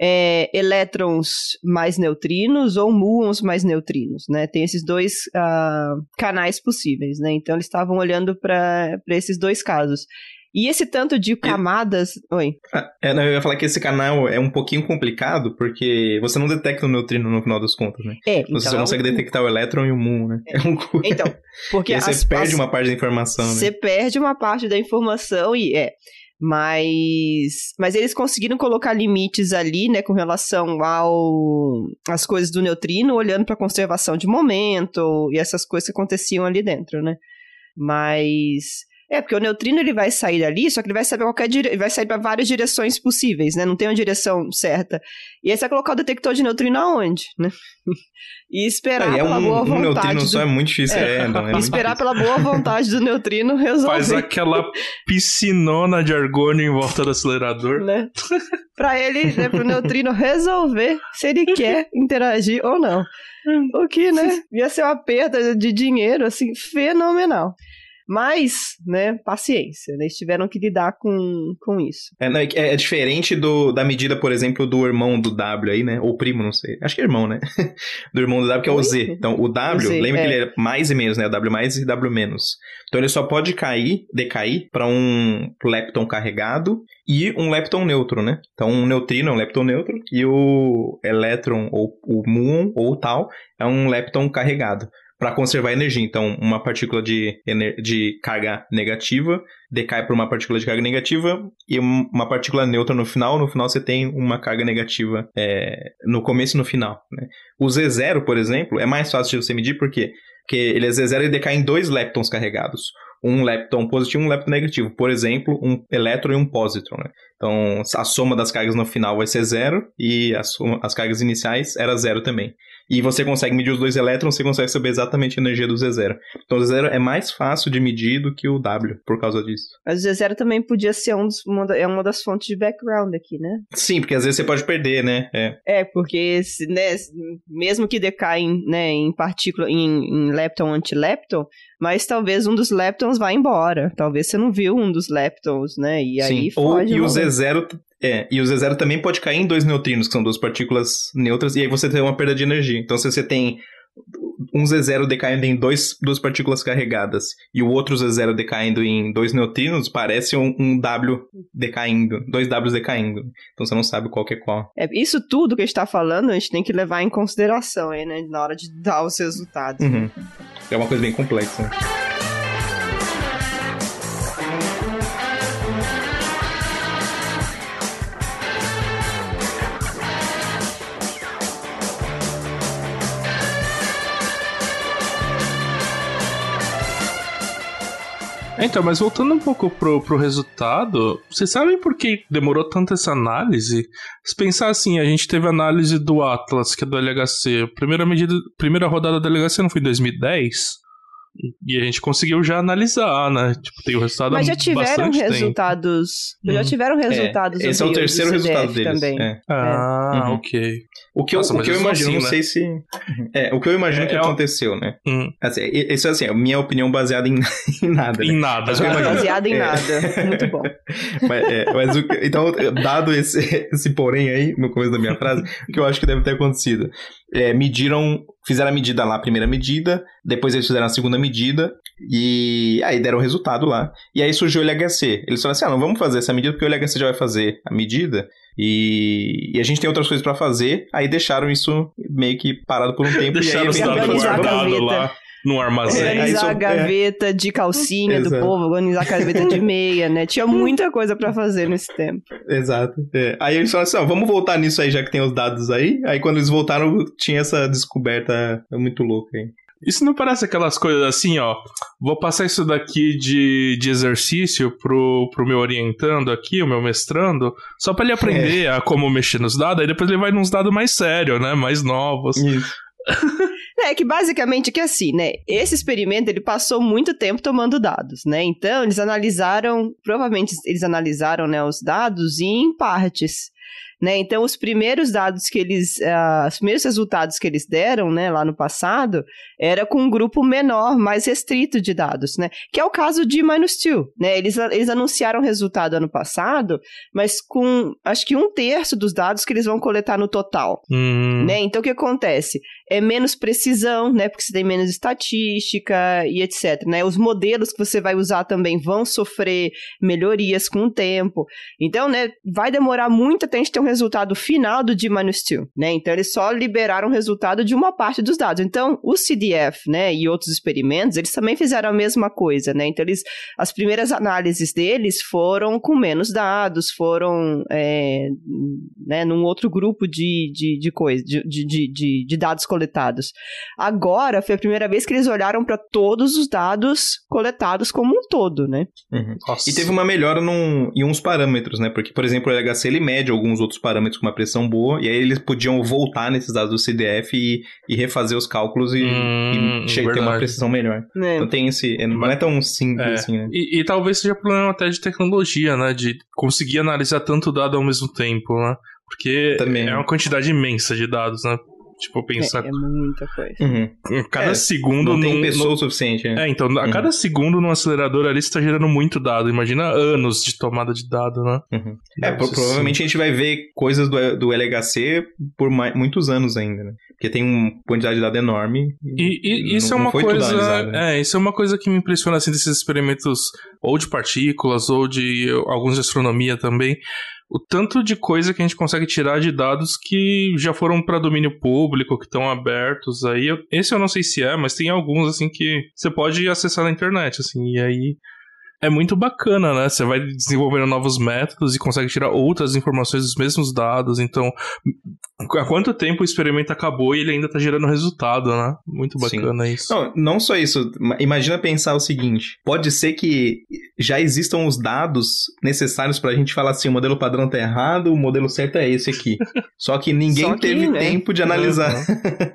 é, elétrons mais neutrinos ou muons mais neutrinos, né? Tem esses dois uh, canais possíveis, né? Então eles estavam olhando para esses dois casos. E esse tanto de camadas. Oi. Ah, é, não, eu ia falar que esse canal é um pouquinho complicado, porque você não detecta o neutrino no final das contas, né? É, você só é consegue detectar o elétron e o muon, né? É, é um... Então, porque. as, você perde as... uma parte da informação, né? Você perde uma parte da informação e é. Mas, mas eles conseguiram colocar limites ali, né, com relação ao as coisas do neutrino, olhando para conservação de momento e essas coisas que aconteciam ali dentro, né? Mas é, porque o neutrino ele vai sair dali, só que ele vai sair qualquer dire... vai sair para várias direções possíveis, né? Não tem uma direção certa. E aí você vai colocar o detector de neutrino aonde, né? e esperar é, é pela um, boa vontade. Um neutrino do... só é muito difícil, é, é, não, é esperar pela boa vontade do neutrino resolver. Faz aquela piscinona de argônio em volta do acelerador. Né? pra ele, né, pro neutrino resolver se ele quer interagir ou não. O que, né? Ia ser uma perda de dinheiro, assim, fenomenal. Mas, né, paciência, né? eles tiveram que lidar com, com isso. É, não, é, é, diferente do, da medida, por exemplo, do irmão do W aí, né? Ou primo, não sei. Acho que é irmão, né? do irmão do W, que é o Z. Então, o W, o Z, lembra é. que ele é mais e menos, né? W mais e W menos. Então, ele só pode cair, decair para um lepton carregado e um lepton neutro, né? Então, um neutrino é um lepton neutro e o elétron ou o muon ou tal é um lepton carregado para conservar energia. Então, uma partícula de, de carga negativa decai para uma partícula de carga negativa e uma partícula neutra no final. No final, você tem uma carga negativa é, no começo e no final. Né? O Z0, por exemplo, é mais fácil de você medir porque, porque ele é Z0 e decai em dois leptons carregados um lepton positivo e um lepton negativo. Por exemplo, um elétron e um pósitron. Né? Então, a soma das cargas no final vai ser zero e soma, as cargas iniciais era zero também e você consegue medir os dois elétrons, você consegue saber exatamente a energia do Z0. Então o Z0 é mais fácil de medir do que o W por causa disso. Mas o Z0 também podia ser um dos, uma, é uma das fontes de background aqui, né? Sim, porque às vezes você pode perder, né? É, é porque né, mesmo que decaem né, em partícula, em, em lepton antilepton, mas talvez um dos leptons vá embora. Talvez você não viu um dos leptons, né? E Sim. aí Ou, e o Z0 é, e o Z0 também pode cair em dois neutrinos, que são duas partículas neutras, e aí você tem uma perda de energia. Então, se você tem um Z0 decaindo em dois, duas partículas carregadas e o outro Z0 decaindo em dois neutrinos, parece um, um W decaindo, dois Ws decaindo. Então você não sabe qual que é qual. É, isso tudo que a gente está falando, a gente tem que levar em consideração aí, né, na hora de dar os resultados. Uhum. É uma coisa bem complexa. Então, mas voltando um pouco pro, pro resultado, vocês sabem por que demorou tanto essa análise? Se pensar assim, a gente teve análise do Atlas, que é do LHC. Primeira medida, primeira rodada do LHC não foi em 2010? E a gente conseguiu já analisar, né? Tipo, tem o resultado Mas já tiveram resultados. Hum. Já tiveram resultados. É, esse é o terceiro do resultado CDF deles. Também. É. Ah, Uhum. ok. O que eu, Nossa, o que eu isso imagino, assim, não né? sei se. É, o que eu imagino É, que é aconteceu, né? Hum, Assim, isso é assim, a minha opinião baseada em, em nada. em Né? nada. Baseado em É. nada. Muito bom. Mas, é, mas o que- então, dado esse, esse porém aí, no começo da minha frase, o que eu acho que deve ter acontecido? É, mediram, fizeram a medida lá, a primeira medida, depois eles fizeram a segunda medida, e aí deram o resultado lá. E aí surgiu o LHC. Eles falaram assim: ah, não vamos fazer essa medida porque o LHC já vai fazer a medida. E, e a gente tem outras coisas pra fazer. Aí deixaram isso meio que parado por um tempo. Deixaram e aí, a guardados gaveta. lá no armazém. É, aí Organizar a gaveta de calcinha do povo, organizar a gaveta de meia, né? Tinha muita coisa pra fazer nesse tempo. Exato. É. Aí eles falaram assim: ó, vamos voltar nisso aí, já que tem os dados aí. Aí quando eles voltaram, tinha essa descoberta muito louca aí. Isso não parece aquelas coisas assim, ó. Vou passar isso daqui de, de exercício pro, pro meu orientando aqui, o meu mestrando, só pra ele aprender a como mexer nos dados, aí depois ele vai nos dados mais sérios, né? Mais novos. Isso. É que basicamente que assim, né? Esse experimento ele passou muito tempo tomando dados, né? Então eles analisaram, provavelmente eles analisaram, né, os dados em partes. Né? Então, os primeiros dados que eles. ah, os primeiros resultados que eles deram né, lá no passado era com um grupo menor, mais restrito de dados, né? Que é o caso de Minus Two. Né? Eles, eles anunciaram o resultado ano passado, mas com acho que um terço dos dados que eles vão coletar no total. Hum, Né? Então, o que acontece? É menos precisão, né? Porque você tem menos estatística e etc. Né? Os modelos que você vai usar também vão sofrer melhorias com o tempo. Então, né, vai demorar muito até a gente ter um resultado final do D-2, né? Então, eles só liberaram o resultado de uma parte dos dados. Então, o CDF, né, e outros experimentos, eles também fizeram a mesma coisa, né? Então, eles, as primeiras análises deles foram com menos dados, foram, é, né, num outro grupo de, de, de coisa, de, de, de, de dados coletados. Agora, foi a primeira vez que eles olharam para todos os dados coletados como um todo, né? Uhum. E teve uma melhora num, em uns parâmetros, né? Porque, por exemplo, o LHC ele mede alguns outros parâmetros com uma pressão boa, e aí eles podiam voltar nesses dados do CDF e, e refazer os cálculos e, Hum, e ter uma precisão melhor. né? Então tem esse. é, Não é tão simples É. assim, né? E, e talvez seja problema até de tecnologia, né? De conseguir analisar tanto dado ao mesmo tempo, né? Porque Também. é uma quantidade imensa de dados, né? Tipo, pensar. É, é muita coisa. Uhum. Cada É, segundo Não tem num- pessoa o suficiente, né? É, então, a Uhum. cada segundo no acelerador ali você tá gerando muito dado. Imagina anos de tomada de dado, né? Uhum. É, pro- ser provavelmente a gente vai ver coisas do, do LHC por mai- muitos anos ainda, né? Porque tem uma quantidade de dado enorme. E, e isso não- é não uma foi tudo coisa. analisado, né? É, isso é uma coisa que me impressiona assim desses experimentos ou de partículas ou de alguns de astronomia também. O tanto de coisa que a gente consegue tirar de dados que já foram para domínio público, que estão abertos aí. Esse eu não sei se é, mas tem alguns assim que você pode acessar na internet, assim, e aí é muito bacana, né? Você vai desenvolvendo novos métodos e consegue tirar outras informações dos mesmos dados. Então, há quanto tempo o experimento acabou e ele ainda tá gerando resultado, né? Muito Sim. bacana isso. Não, não só isso. ma- Imagina pensar o seguinte: pode ser que já existam os dados necessários pra gente falar assim: o modelo padrão tá errado, o modelo certo é esse aqui. Só que ninguém Só que, teve né? tempo de analisar.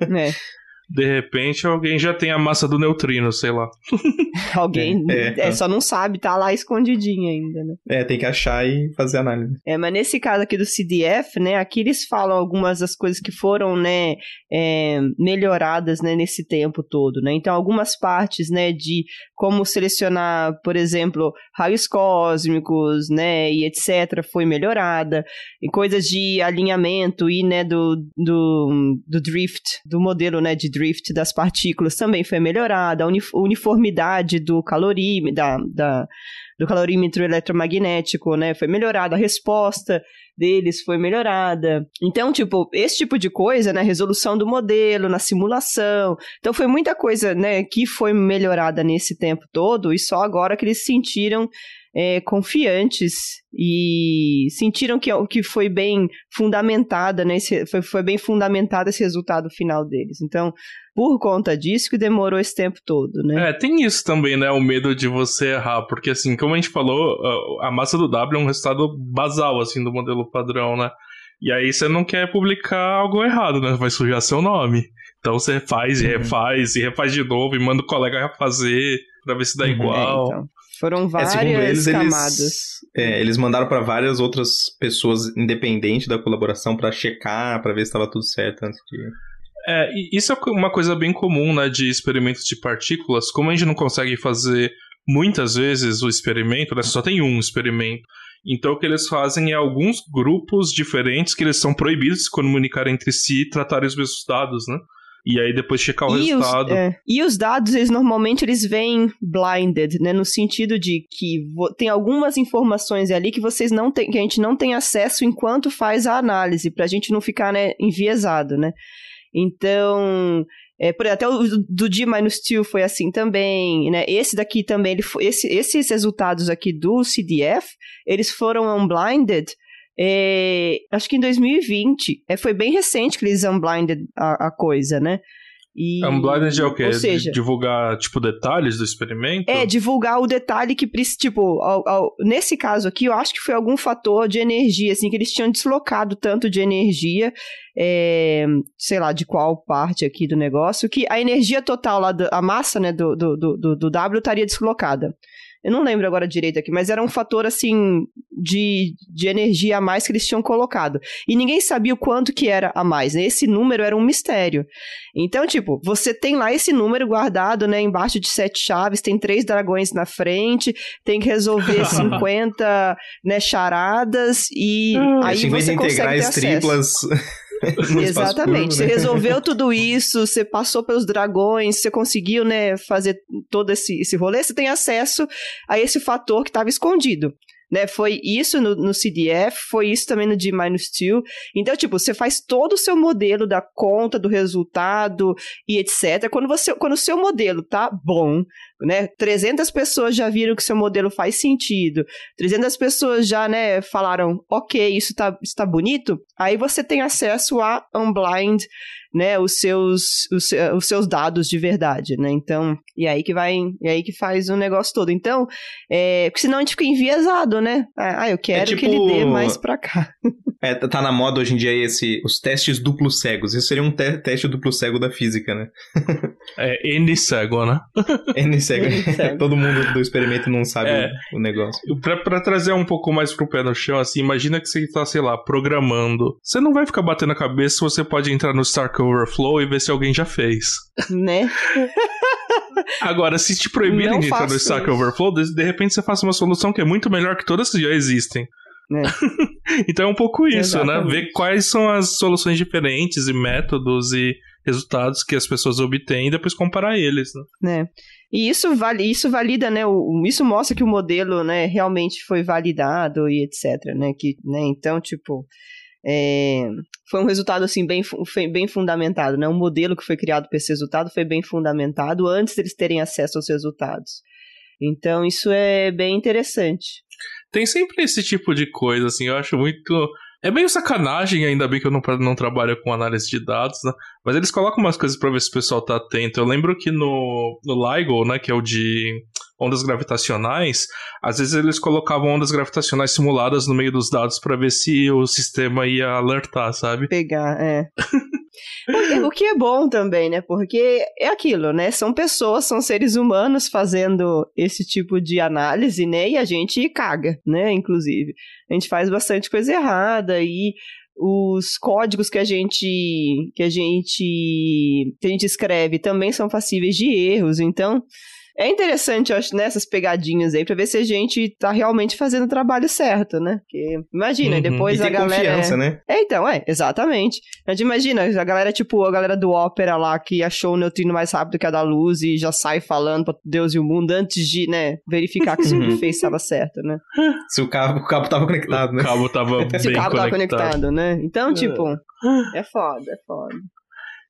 né? De repente, alguém já tem a massa do neutrino, sei lá. Alguém É, é, é. só não sabe, tá lá escondidinho ainda, né? É, tem que achar e fazer análise. É, mas nesse caso aqui do CDF, né, aqui eles falam algumas das coisas que foram, né, é, melhoradas, né, nesse tempo todo, né, então algumas partes, né, de como selecionar, por exemplo, raios cósmicos, né, e etc, foi melhorada, e coisas de alinhamento e, né, do, do, do drift, do modelo, né, de drift das partículas também foi melhorada, a uni- uniformidade do calorímetro, da, da do calorímetro eletromagnético, né, foi melhorada, a resposta deles foi melhorada. Então, tipo, esse tipo de coisa, né, resolução do modelo, na simulação. Então, foi muita coisa, né, que foi melhorada nesse tempo todo e só agora que eles se sentiram é, confiantes e sentiram que, que foi bem fundamentada, né, esse- foi, foi bem fundamentado esse resultado final deles. Então, por conta disso que demorou esse tempo todo, né? É, tem isso também, né? O medo de você errar, porque assim, como a gente falou, a massa do W é um resultado basal, assim, do modelo padrão, né? E aí você não quer publicar algo errado, né? Vai sujar seu nome. Então você faz e uhum. refaz, e refaz de novo, e manda o colega refazer pra ver se dá uhum. igual. É, então. Foram várias é, eles, camadas. Eles, é, eles mandaram para várias outras pessoas independentes da colaboração para checar, para ver se estava tudo certo antes de. É, isso é uma coisa bem comum, né, de experimentos de partículas. Como a gente não consegue fazer muitas vezes o experimento, né, só tem um experimento. Então o que eles fazem é alguns grupos diferentes que eles são proibidos de se comunicar entre si e tratarem os mesmos dados, né? E aí depois checar o e resultado. Os, é, e os dados, eles normalmente eles vêm blinded, né? No sentido de que tem algumas informações ali que vocês não têm, que a gente não tem acesso enquanto faz a análise, pra gente não ficar, né, enviesado, né? Então, é, por, até o do D-2 foi assim também, né? Esse daqui também, ele, esse, esses resultados aqui do CDF, eles foram unblinded é, acho que em 2020. É, foi bem recente que eles unblinded a, a coisa, né? E, Unblinded é o quê? Ou seja, divulgar, tipo, detalhes do experimento? É, divulgar o detalhe que, tipo, ao, ao, nesse caso aqui, eu acho que foi algum fator de energia, assim, que eles tinham deslocado tanto de energia, é, sei lá, de qual parte aqui do negócio, que a energia total lá, a massa, né, do, do, do, do W estaria deslocada. Eu não lembro agora direito aqui, mas era um fator assim de, de energia a mais que eles tinham colocado. E ninguém sabia o quanto que era a mais. Né? Esse número era um mistério. Então, tipo, você tem lá esse número guardado, né, embaixo de sete chaves, tem três dragões na frente, tem que resolver 50 né, charadas e hum, aí 50 você consegue ter triplas. Exatamente. Você né? resolveu tudo isso, você passou pelos dragões, você conseguiu, né, fazer todo esse, esse rolê, você tem acesso a esse fator que estava escondido. Né, foi isso no, no, CDF, foi isso também no D-2. Então, tipo, você faz todo o seu modelo da conta, do resultado e etc. Quando, você, quando o seu modelo tá bom, né? 300 pessoas já viram que seu modelo faz sentido. 300 pessoas já, né, falaram, ok, isso tá, isso tá bonito. Aí você tem acesso a Unblind, né, os seus, os, os, seus dados de verdade, né? Então, e aí que vai, e aí que faz o negócio todo. Então, é, porque senão a gente fica enviesado, né? Ah, eu quero é tipo... que ele dê mais pra cá. É, tá na moda hoje em dia esse, os testes duplos cegos. Isso seria um te teste duplo cego da física, né? é N cego, né? N cego. Todo mundo do experimento não sabe é, o negócio. Pra, pra, trazer um pouco mais pro pé no chão, assim, imagina que você tá, sei lá, programando. Você não vai ficar batendo a cabeça, você pode entrar no Stack Overflow e ver se alguém já fez. Né? Agora, se te proibirem de entrar no Stack Overflow, de, de repente você faz uma solução que é muito melhor que todas que já existem. É. então é um pouco isso, né? Exatamente. né? Ver quais são as soluções diferentes e métodos e resultados que as pessoas obtêm e depois comparar eles, né? É. E isso, vale, isso valida, né? O, isso mostra que o modelo, né, realmente foi validado e etc, né? Que, né? Então, tipo, é, foi um resultado assim bem, bem fundamentado, né? Um modelo que foi criado para esse resultado foi bem fundamentado antes deles terem acesso aos resultados. Então, isso é bem interessante. Tem sempre esse tipo de coisa, assim, eu acho muito é meio sacanagem, ainda bem que eu não, não trabalho com análise de dados, né? Mas eles colocam umas coisas para ver se o pessoal tá atento. Eu lembro que no, no LIGO, né, que é o de ondas gravitacionais, às vezes eles colocavam ondas gravitacionais simuladas no meio dos dados para ver se o sistema ia alertar, sabe? Pegar, é. o que é bom também, né? Porque é aquilo, né? São pessoas, são seres humanos fazendo esse tipo de análise, né? E a gente caga, né? Inclusive. A gente faz bastante coisa errada e os códigos que a gente que a gente que a gente escreve também são passíveis de erros, então é interessante, eu acho, nessas pegadinhas aí, pra ver se a gente tá realmente fazendo o trabalho certo, né? Porque, imagina, uhum. depois e a galera. Confiança, né? É, então, é, exatamente. Mas imagina, a galera, tipo, a galera do ópera lá que achou o neutrino mais rápido que a da luz e já sai falando pra Deus e o mundo antes de, né, verificar que o que fez estava certo, né? Se o cabo, o cabo tava conectado, né? O cabo tava. Se o cabo conectado. tava conectado, né? Então, tipo, é foda, é foda.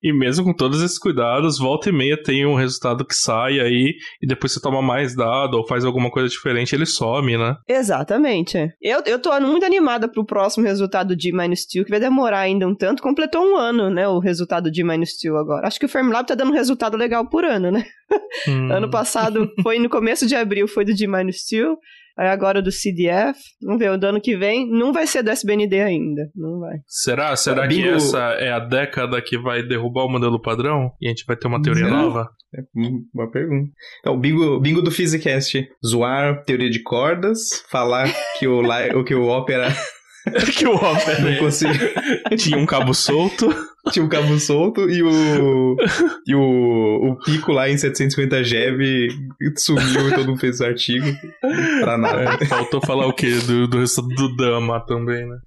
E mesmo com todos esses cuidados, volta e meia tem um resultado que sai aí, e depois você toma mais dado ou faz alguma coisa diferente, ele some, né? Exatamente. Eu, eu tô muito animada pro próximo resultado de Minus 2, que vai demorar ainda um tanto. Completou um ano, né, o resultado de Minus 2 agora. Acho que o Fermilab tá dando um resultado legal por ano, né? Hum. ano passado, foi no começo de abril, foi do D-2. Aí agora do CDF, vamos ver, o ano que vem não vai ser do SBND ainda, não vai. Será? Será que bingo... essa é a década que vai derrubar o modelo padrão? E a gente vai ter uma teoria não. nova? É boa pergunta. Então, o bingo, bingo do Physicast. Zoar teoria de cordas, falar que o, o, que o Opera que o Hopper não conseguia. Tinha um cabo solto. Tinha um cabo solto e o. E o, o pico lá em 750 GeV sumiu e todo mundo fez o artigo. Pra nada. É, faltou falar o quê? Do, do resultado do Dama também, né?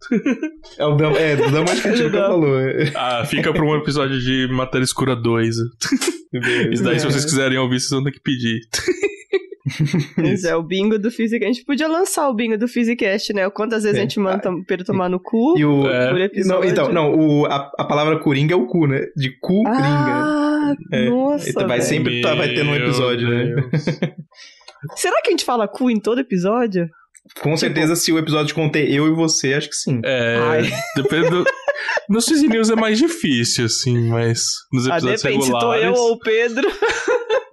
É, o Dama, é, do Dama acho que a gente nunca falou. É. Ah, fica pra um episódio de Matéria Escura 2. Isso daí, é. se vocês quiserem ouvir, vocês vão ter que pedir. Mas é o bingo do Physicast. A gente podia lançar o bingo do Physicast, né? Quantas vezes é. a gente manda o Pedro tomar no cu e o, é. Não, então, não, o, a, a palavra coringa é o cu, né? De cu, ah, É. Nossa, Vai sempre tá, vai ter um episódio, né? Será que a gente fala cu em todo episódio? Com tipo... certeza, se o episódio conter eu e você, acho que sim. É, Ai. depende do... Nos Fizzy News é mais difícil, assim, mas nos ah, episódios ah, depende, regulares... se tô eu ou o Pedro...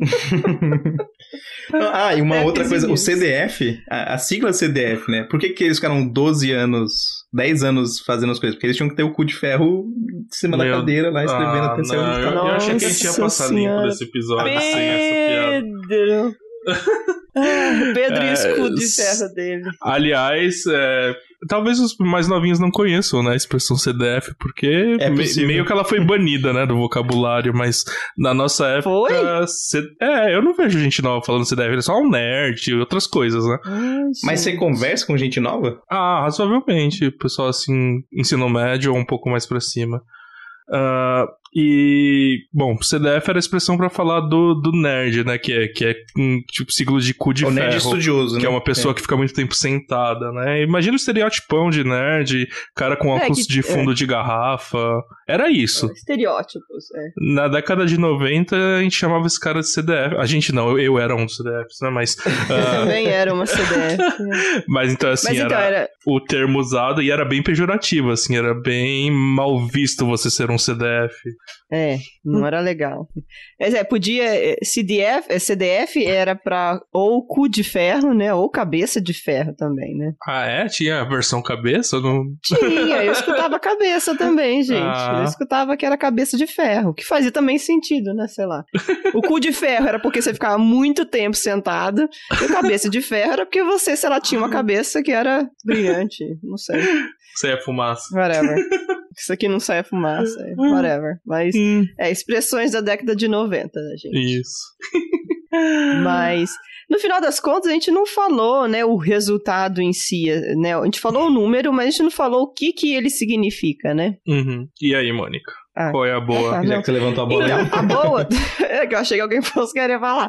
ah, e uma é outra coisa, o CDF, a, a, sigla CDF, né? Por que, que eles ficaram 12 anos, 10 anos fazendo as coisas? Porque eles tinham que ter o cu de ferro em cima Meu... da cadeira lá, escrevendo ah, até não, eu, eu achei que a gente ia passar limpo desse episódio Pedro. sem essa piada. Ah, Pedro é, e o escudo de ferro dele. Aliás, é, talvez os mais novinhos não conheçam né, a expressão CDF, porque é me, meio que ela foi banida né, do vocabulário, mas na nossa época. C, é, eu não vejo gente nova falando CDF, é só um nerd e outras coisas, né? Ai, mas você conversa com gente nova? Ah, razoavelmente. Pessoal assim, ensino médio ou um pouco mais pra cima. Uh, e, bom, CDF era a expressão para falar do, do nerd, né? Que é, que é um tipo ciclo de cu de o ferro. nerd estudioso, Que né? é uma pessoa é. que fica muito tempo sentada, né? Imagina o estereotipão de nerd, cara com é, óculos que, de fundo é. de garrafa. Era isso. É, estereótipos, é. Na década de 90, a gente chamava esse cara de CDF. A gente não, eu, eu era um dos CDFs, né? Mas. Uh... também era uma CDF. Mas então, assim, Mas, então, era, era, o termo usado e era bem pejorativo, assim, era bem mal visto você ser um CDF. É, não era legal. Mas é, podia. Eh, CDF, eh, CDF era pra ou cu de ferro, né? Ou cabeça de ferro também, né? Ah, é? Tinha a versão cabeça? Não... Tinha, eu escutava cabeça também, gente. Ah. Eu escutava que era cabeça de ferro, que fazia também sentido, né? Sei lá. O cu de ferro era porque você ficava muito tempo sentado, e a cabeça de ferro era porque você, sei lá, tinha uma cabeça que era brilhante. Não sei. Saia fumaça. Whatever. Isso aqui não sai fumaça. É, whatever. Mas hum. é expressões da década de 90, né, gente? Isso. Mas no final das contas, a gente não falou, né, o resultado em si, né? A gente falou o número, mas a gente não falou o que que ele significa, né? Uhum. E aí, Mônica? Ah, Qual é a boa? Já que você levantou a bola. Então, a boa, é que eu achei que alguém fosse querer falar.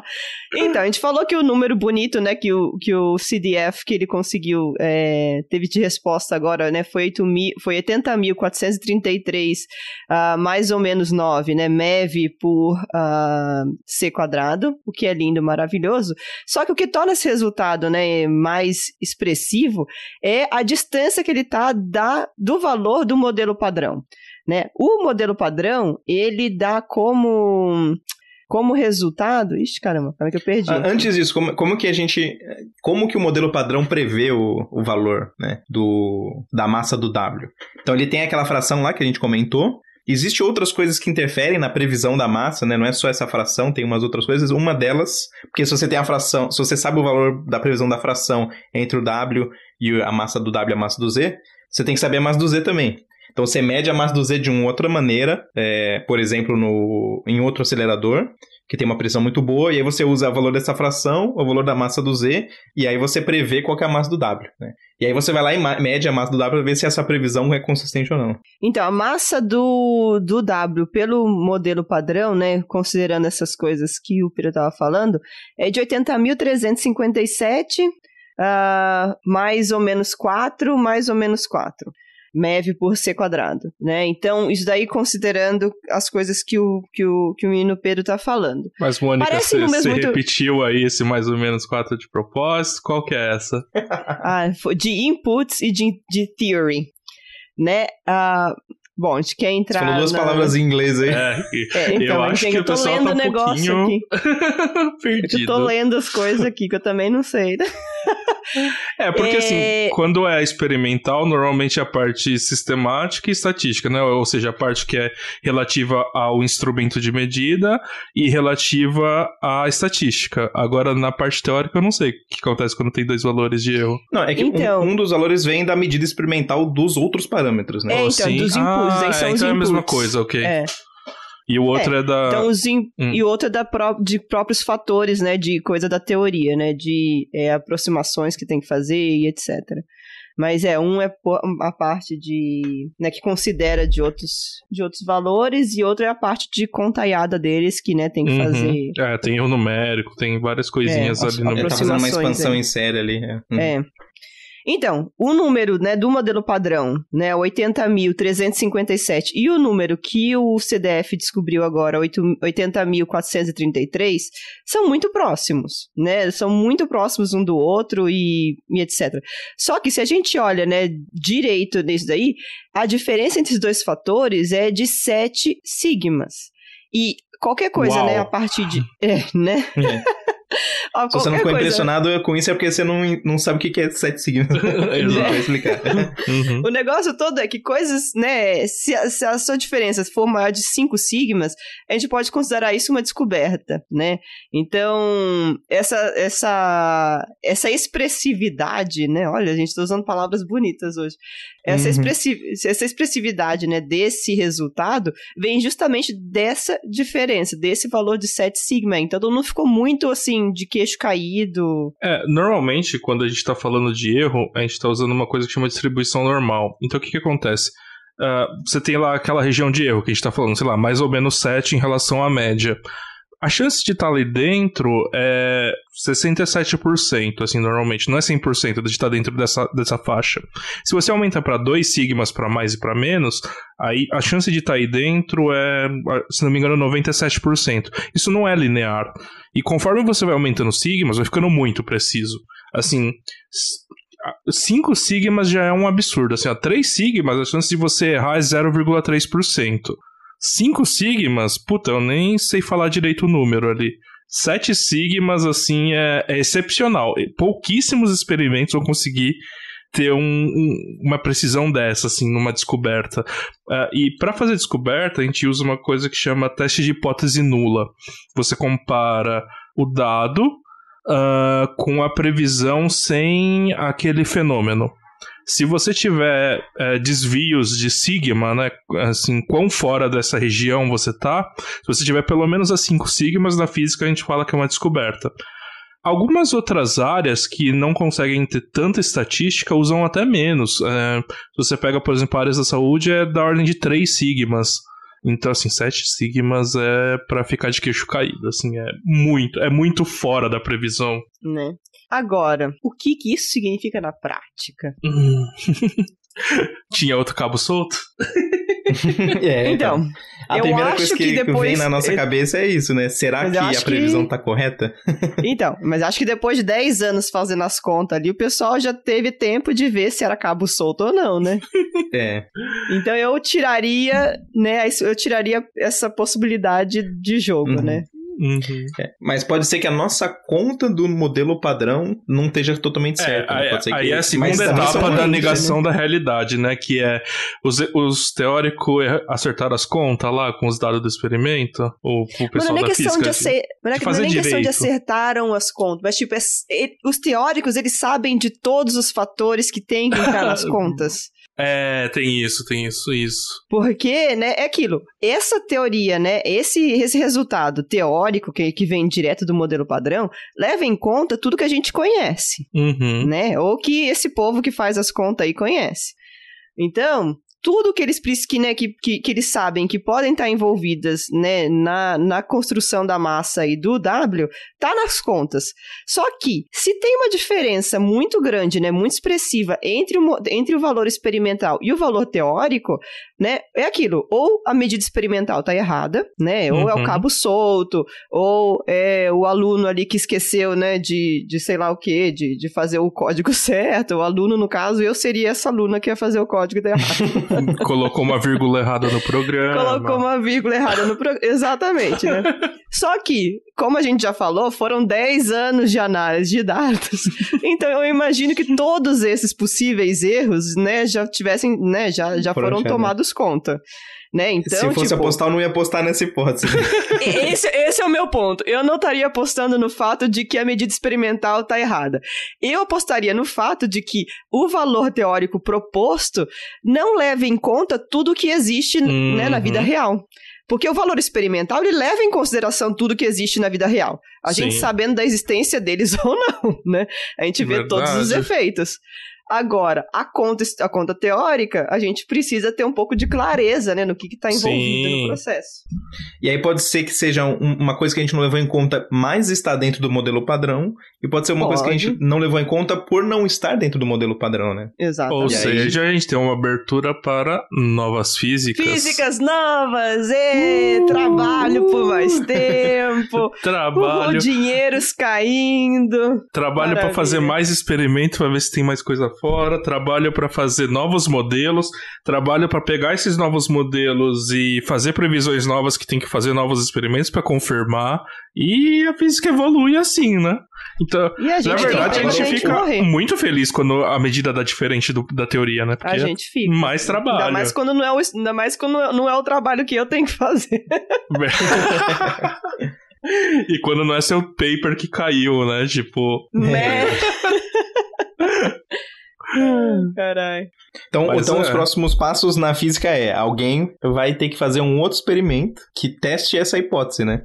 Então, a gente falou que o número bonito, né, que o, que o CDF que ele conseguiu, é, teve de resposta agora, né, foi, 8 mil, foi 80.433, uh, mais ou menos 9, né, MEV por uh, C quadrado, o que é lindo, maravilhoso. Só que o que torna esse resultado, né, mais expressivo é a distância que ele tá da, do valor do modelo padrão. Né? O modelo padrão, ele dá como como resultado. Ixi, caramba, como é que eu perdi? Ah, antes disso, como, como que a gente. Como que o modelo padrão prevê o, o valor né, do, da massa do W? Então ele tem aquela fração lá que a gente comentou. Existem outras coisas que interferem na previsão da massa, né? Não é só essa fração, tem umas outras coisas. Uma delas, porque se você tem a fração, se você sabe o valor da previsão da fração entre o W e a massa do W e a massa do Z, você tem que saber a massa do Z também. Então você mede a massa do Z de uma outra maneira, é, por exemplo, no, em outro acelerador, que tem uma pressão muito boa, e aí você usa o valor dessa fração, o valor da massa do Z, e aí você prevê qual é a massa do W. Né? E aí você vai lá e mede a massa do W para ver se essa previsão é consistente ou não. Então, a massa do, do W pelo modelo padrão, né, considerando essas coisas que o Piro estava falando, é de 80.357, uh, mais ou menos 4, mais ou menos 4. MeV por C quadrado, né? Então, isso daí considerando as coisas que o, que o, que o menino Pedro tá falando. Mas, Mônica, você, você muito... repetiu aí esse mais ou menos quatro de propósito, qual que é essa? ah, de inputs e de, de theory, né? Uh, Bom, a gente quer entrar. Você falou duas na... palavras em inglês aí. É, é então, eu acho que eu tô lendo tá um negócio pouquinho... aqui. Perdido. Eu tô lendo as coisas aqui que eu também não sei. Né? É, porque assim, é... assim, quando é experimental, normalmente é a parte sistemática e estatística, né? Ou seja, a parte que é relativa ao instrumento de medida e relativa à estatística. Agora, na parte teórica, eu não sei o que acontece quando tem dois valores de erro. Não, é que então... um, um, dos valores vem da medida experimental dos outros parâmetros, né? É, então, Sim. dos ah, são é, os então inputs. é a mesma coisa, ok. É. E o outro é, é da. Então, os in... hum. E o outro é da pró... de próprios fatores, né? De coisa da teoria, né? De é, aproximações que tem que fazer e etc. Mas é, um é a parte de. Né, que considera de outros, de outros valores, e outro é a parte de contaiada deles, que né, tem que uhum. fazer. É, tem o numérico, tem várias coisinhas é, ali no meio. Tá fazendo uma expansão é. em série ali. É. Uhum. é. Então, o número né, do modelo padrão, né, 80.357, e o número que o CDF descobriu agora, 80.433, são muito próximos, né? São muito próximos um do outro e, e etc. Só que se a gente olha né, direito nisso daí, a diferença entre os dois fatores é de 7 sigmas. E qualquer coisa, Uau. né, a partir de. É, né? É. Se você não ficou coisa. impressionado com isso é porque você não, não sabe o que é sete signos. Eu não vou explicar. Uhum. O negócio todo é que coisas, né? Se a, se a sua diferença for maior de cinco sigmas, a gente pode considerar isso uma descoberta, né? Então, essa, essa, essa expressividade, né? Olha, a gente está usando palavras bonitas hoje. Essa, uhum. expressi essa expressividade, né, desse resultado vem justamente dessa diferença, desse valor de 7 sigma. Então, não ficou muito assim assim, de queixo caído. É, normalmente, quando a gente tá falando de erro, a gente tá usando uma coisa que chama distribuição normal. Então, o que que acontece? Uh, você tem lá aquela região de erro que a gente tá falando, sei lá, mais ou menos 7 em relação à média a chance de estar tá ali dentro é 67%, assim, normalmente. Não é 100% de estar tá dentro dessa, dessa faixa. Se você aumenta para 2 sigmas para mais e para menos, aí a chance de estar tá aí dentro é, se não me engano, 97%. Isso não é linear. E conforme você vai aumentando sigmas, vai ficando muito preciso. Assim, 5 sigmas já é um absurdo. Assim, ó, 3 sigmas, a chance de você errar é 0,3%. 5 sigmas, puta, eu nem sei falar direito o número ali. 7 sigmas, assim, é, é excepcional. Pouquíssimos experimentos vão conseguir ter um, um, uma precisão dessa, assim, numa descoberta. Uh, e para fazer descoberta, a gente usa uma coisa que chama teste de hipótese nula. Você compara o dado uh, com a previsão sem aquele fenômeno. Se você tiver é, desvios de sigma, né, assim, quão fora dessa região você tá, se você tiver pelo menos as 5 sigmas na física, a gente fala que é uma descoberta. Algumas outras áreas que não conseguem ter tanta estatística usam até menos. É, se você pega, por exemplo, áreas da saúde, é da ordem de 3 sigmas. Então, assim, 7 sigmas é para ficar de queixo caído, assim, é muito, é muito fora da previsão. Né? Agora, o que, que isso significa na prática? Hum. Tinha outro cabo solto? é, então. então. A primeira coisa que, que, depois... vem na nossa cabeça é isso, né? Será mas que a previsão que... tá correta? então, mas acho que depois de 10 anos fazendo as contas ali, o pessoal já teve tempo de ver se era cabo solto ou não, né? é. Então eu tiraria, né? Eu tiraria essa possibilidade de jogo, uhum. né? Uhum. É, mas pode ser que a nossa conta do modelo padrão não esteja totalmente é, certa. Né? Pode ser aí que, é a segunda etapa da negação né? da realidade, né? Que é os, os teóricos acertaram as contas lá com os dados do experimento? Ou o pessoal não é da física? De acer... Não é, não é nem questão de acertaram as contas, mas tipo, é, os teóricos eles sabem de todos os fatores que tem que entrar nas contas. É, tem isso, tem isso, isso. Porque, né, é aquilo. Essa teoria, né, esse, esse resultado teórico que, que vem direto do modelo padrão, leva em conta tudo que a gente conhece, uhum. né? Ou que esse povo que faz as contas aí conhece. Então, tudo que eles que, né, que, que, que, eles sabem que podem estar envolvidas né, na, na construção da massa e do W, tá nas contas. Só que, se tem uma diferença muito grande, né, muito expressiva entre o, entre o valor experimental e o valor teórico, né, é aquilo, ou a medida experimental tá errada, né, ou uhum. é o uhum. cabo solto, ou é o aluno ali que esqueceu, né, de, de sei lá o que, de, de fazer o código certo, o aluno, no caso, eu seria essa aluna que ia fazer o código errado. Colocou uma vírgula errada no programa. Colocou uma vírgula errada no programa, exatamente, né. Só que, como a gente já falou, foram 10 anos de análise de dados, então eu imagino que todos esses possíveis erros, né, já tivessem, né, já, já foram tomados conta. Né? Então, Se fosse tipo... apostar, eu não ia apostar nessa hipótese. esse, esse é o meu ponto. Eu não estaria apostando no fato de que a medida experimental está errada. Eu apostaria no fato de que o valor teórico proposto não leva em conta tudo que existe uhum. né, na vida uhum. real. Porque o valor experimental, ele leva em consideração tudo que existe na vida real. A Sim. gente sabendo da existência deles ou não, né? A gente vê Verdade. todos os efeitos. Agora, a conta, a conta teórica, a gente precisa ter um pouco de clareza, né, no que está envolvido Sim. no processo. E aí pode ser que seja um, uma coisa que a gente não levou em conta, mas está dentro do modelo padrão, e pode ser uma pode. coisa que a gente não levou em conta por não estar dentro do modelo padrão, né? Exato. Ou seja, a gente tem uma abertura para novas físicas. Físicas novas! E, uh! Trabalho por mais tempo! trabalho. dinheiros caindo! Trabalho para fazer mais experimento, para ver se tem mais coisa fora, trabalho para fazer novos modelos, trabalho para pegar esses novos modelos e fazer previsões novas que tem que fazer novos experimentos para confirmar. E a física evolui assim, né? Então, na verdade, a gente fica morrer. muito feliz quando a medida dá diferente do, da teoria, né? Porque a gente fica. Mais trabalho. Ainda mais quando não é o, ainda mais quando não é o trabalho que eu tenho que fazer. e quando não é seu paper que caiu, né? Tipo. Né? Caralho. Então, então é. os próximos passos na física é alguém vai ter que fazer um outro experimento que teste essa hipótese, né?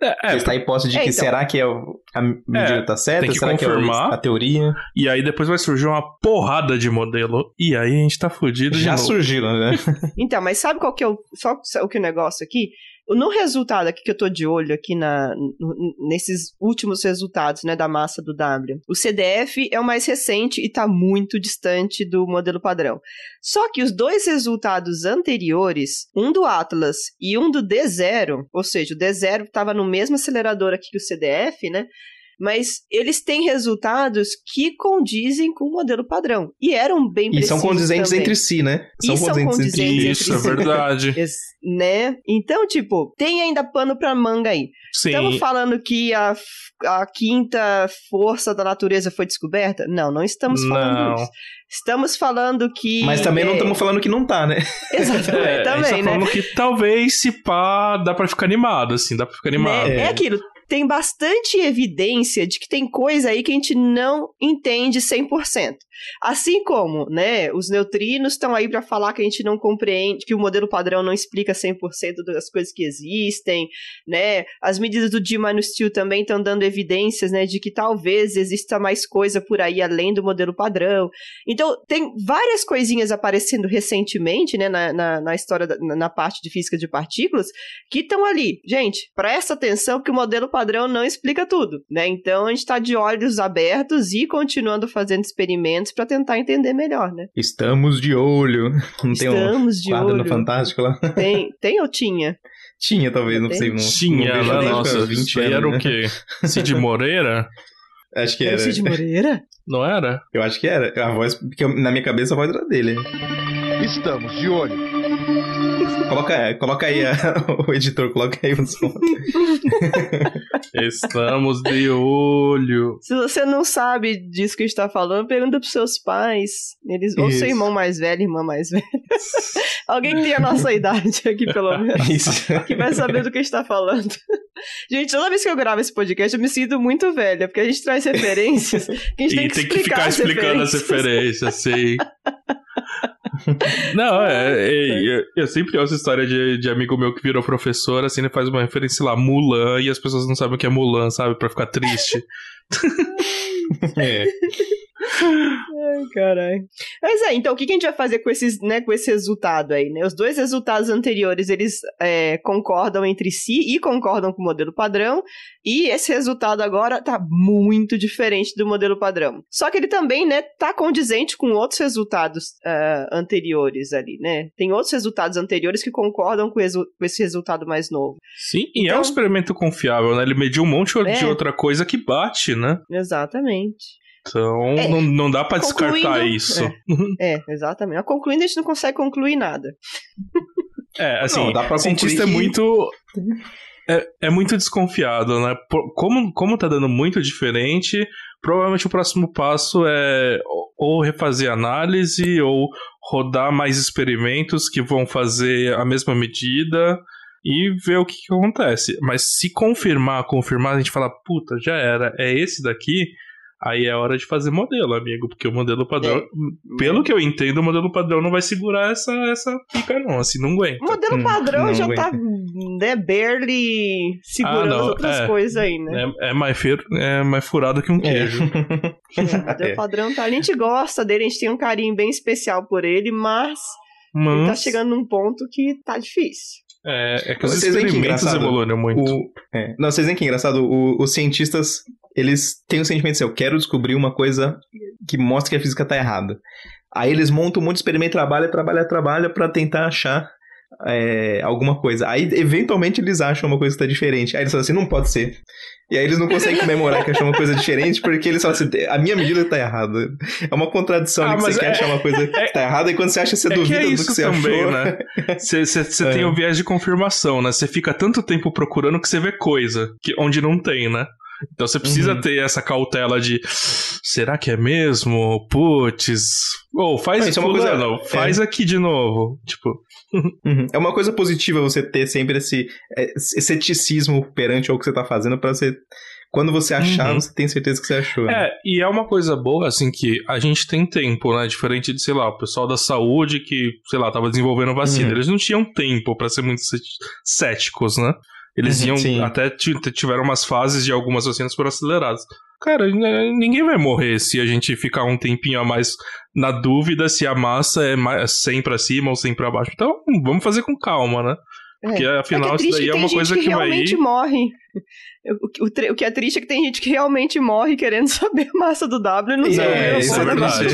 É, é, Testar a hipótese de é, que então, será que é a medida é, tá certa? será confirmar, que é a teoria? E aí depois vai surgir uma porrada de modelo. E aí a gente tá fudido Já surgiram, né? então, mas sabe qual que é o, só o que o negócio aqui? No resultado aqui que eu tô de olho aqui na, nesses últimos resultados, né, da massa do W, o CDF é o mais recente e está muito distante do modelo padrão. Só que os dois resultados anteriores, um do Atlas e um do D0, ou seja, o D0 estava no mesmo acelerador aqui que o CDF, né? Mas eles têm resultados que condizem com o modelo padrão. E eram bem precisos. E são condizentes também. entre si, né? São e condizentes, são condizentes entre, Isso, é verdade. né? Então, tipo, tem ainda pano pra manga aí. Sim. Estamos falando que a, a quinta força da natureza foi descoberta? Não, não estamos falando não. isso. Estamos falando que. Mas também é... não estamos falando que não tá, né? Exatamente, é, também, a gente tá né? falando que talvez se pá, dá pra ficar animado, assim, dá pra ficar animado. Né? É, é aquilo, tem bastante evidência de que tem coisa aí que a gente não entende 100%. Assim como, né, os neutrinos estão aí para falar que a gente não compreende, que o modelo padrão não explica 100% das coisas que existem, né? As medidas do D-2 também estão dando evidências, né, de que talvez exista mais coisa por aí além do modelo padrão. Então, tem várias coisinhas aparecendo recentemente, né, na, na, na história, da, na parte de física de partículas, que estão ali. Gente, presta atenção que o modelo padrão não explica tudo, né? Então a gente está de olhos abertos e continuando fazendo experimentos para tentar entender melhor, né? Estamos de olho. Não Estamos tem um de quadro olho. no Fantástico lá? Tem, tem ou tinha? Tinha, talvez, não sei. Não, tinha, não lá, nossa, 20 isso anos, era né? o quê? Cid Moreira? Acho que era. Era Cid Moreira? Não era? Eu acho que era. A voz, porque na minha cabeça a voz era dele. Estamos de olho. Coloca, coloca aí, a, o editor, coloca aí o som. Estamos de olho. Se você não sabe disso que a gente tá falando, pergunta pros seus pais. Eles, ou seu irmão mais velho, irmã mais velha. Alguém que tem a nossa idade aqui, pelo menos. Isso. Que vai saber do que a gente tá falando. Gente, toda vez que eu gravo esse podcast, eu me sinto muito velha, porque a gente traz referências que a gente e tem que, tem que ficar explicando as referências, sim. Não, é, é, eu, eu, sempre ouço história de, de amigo meu que virou professor, assim, ele faz uma referência lá, Mulan, e as pessoas não sabem o que é Mulan, sabe? Pra ficar triste. é. Ai, caralho. Mas é, então o que, que a gente vai fazer com, esses, né, com esse resultado aí, né? Os dois resultados anteriores, eles é, concordam entre si e concordam com o modelo padrão, e esse resultado agora tá muito diferente do modelo padrão. Só que ele também, né, tá condizente com outros resultados uh, anteriores ali, né? Tem outros resultados anteriores que concordam com, com esse resultado mais novo. Sim, e então, é um então experimento confiável, né? Ele mediu um monte é, de outra coisa que bate, né? Exatamente. Então, é, não, não dá para descartar isso. É, é, exatamente. Concluindo, a gente não consegue concluir nada. É, assim, não, dá pra cientista é que... é muito. É, é muito desconfiado, né? Como, como tá dando muito diferente, provavelmente o próximo passo é ou refazer análise ou rodar mais experimentos que vão fazer a mesma medida e ver o que, que acontece. Mas se confirmar, confirmar, a gente fala, puta, já era, é esse daqui, Aí é hora de fazer modelo, amigo, porque o modelo padrão, é. pelo que eu entendo, o modelo padrão não vai segurar essa, essa pica, não, assim, não aguenta. O modelo hum, padrão hum, já aguenta. tá, né, barely segurando ah, as outras é, coisas aí, né? É, é, mais feiro, é mais furado que um é. queijo. É. o modelo padrão tá, a gente gosta dele, a gente tem um carinho bem especial por ele, mas, mas... ele tá chegando num ponto que tá difícil. É, é que os vocês experimentos evoluíram muito. O, é, não, vocês veem que é engraçado, o, os cientistas eles têm o sentimento assim, eu quero descobrir uma coisa que mostre que a física está errada. Aí eles montam um monte de experimento, trabalha, trabalha, trabalha para tentar achar é, alguma coisa. Aí, eventualmente, eles acham uma coisa que está diferente. Aí eles falam assim, não pode ser. E aí eles não conseguem comemorar que achou uma coisa diferente, porque eles falam assim, a minha medida está errada. É uma contradição ah, que você é, quer achar uma coisa que está errada, e quando você acha, você é duvida que é do que você também, achou. Né? Você, você, você tem o viés de confirmação, né? Você fica tanto tempo procurando que você vê coisa, que, onde não tem, né? Então você precisa uhum. ter essa cautela de será que é mesmo? Putz. Ou oh, faz isso, é uma coisa, não, faz é. aqui de novo. Tipo. Uhum. É uma coisa positiva você ter sempre esse, é, esse ceticismo perante o que você tá fazendo para você quando você achar, uhum. você tem certeza que você achou. Né? É, e é uma coisa boa, assim, que a gente tem tempo, né? Diferente de, sei lá, o pessoal da saúde que, sei lá, tava desenvolvendo vacina. Uhum. Eles não tinham tempo para ser muito céticos, né? Eles uhum, iam sim. até tiveram umas fases de algumas vacinas por aceleradas. Cara, ninguém vai morrer se a gente ficar um tempinho a mais na dúvida se a massa é 100 para cima ou 100 para baixo. Então, vamos fazer com calma, né? Porque é. afinal, é isso daí é uma coisa que, que vai ir. morre. O, o, o, que é triste é que tem gente que realmente morre querendo saber a massa do W e não sabe é, isso, é verdade.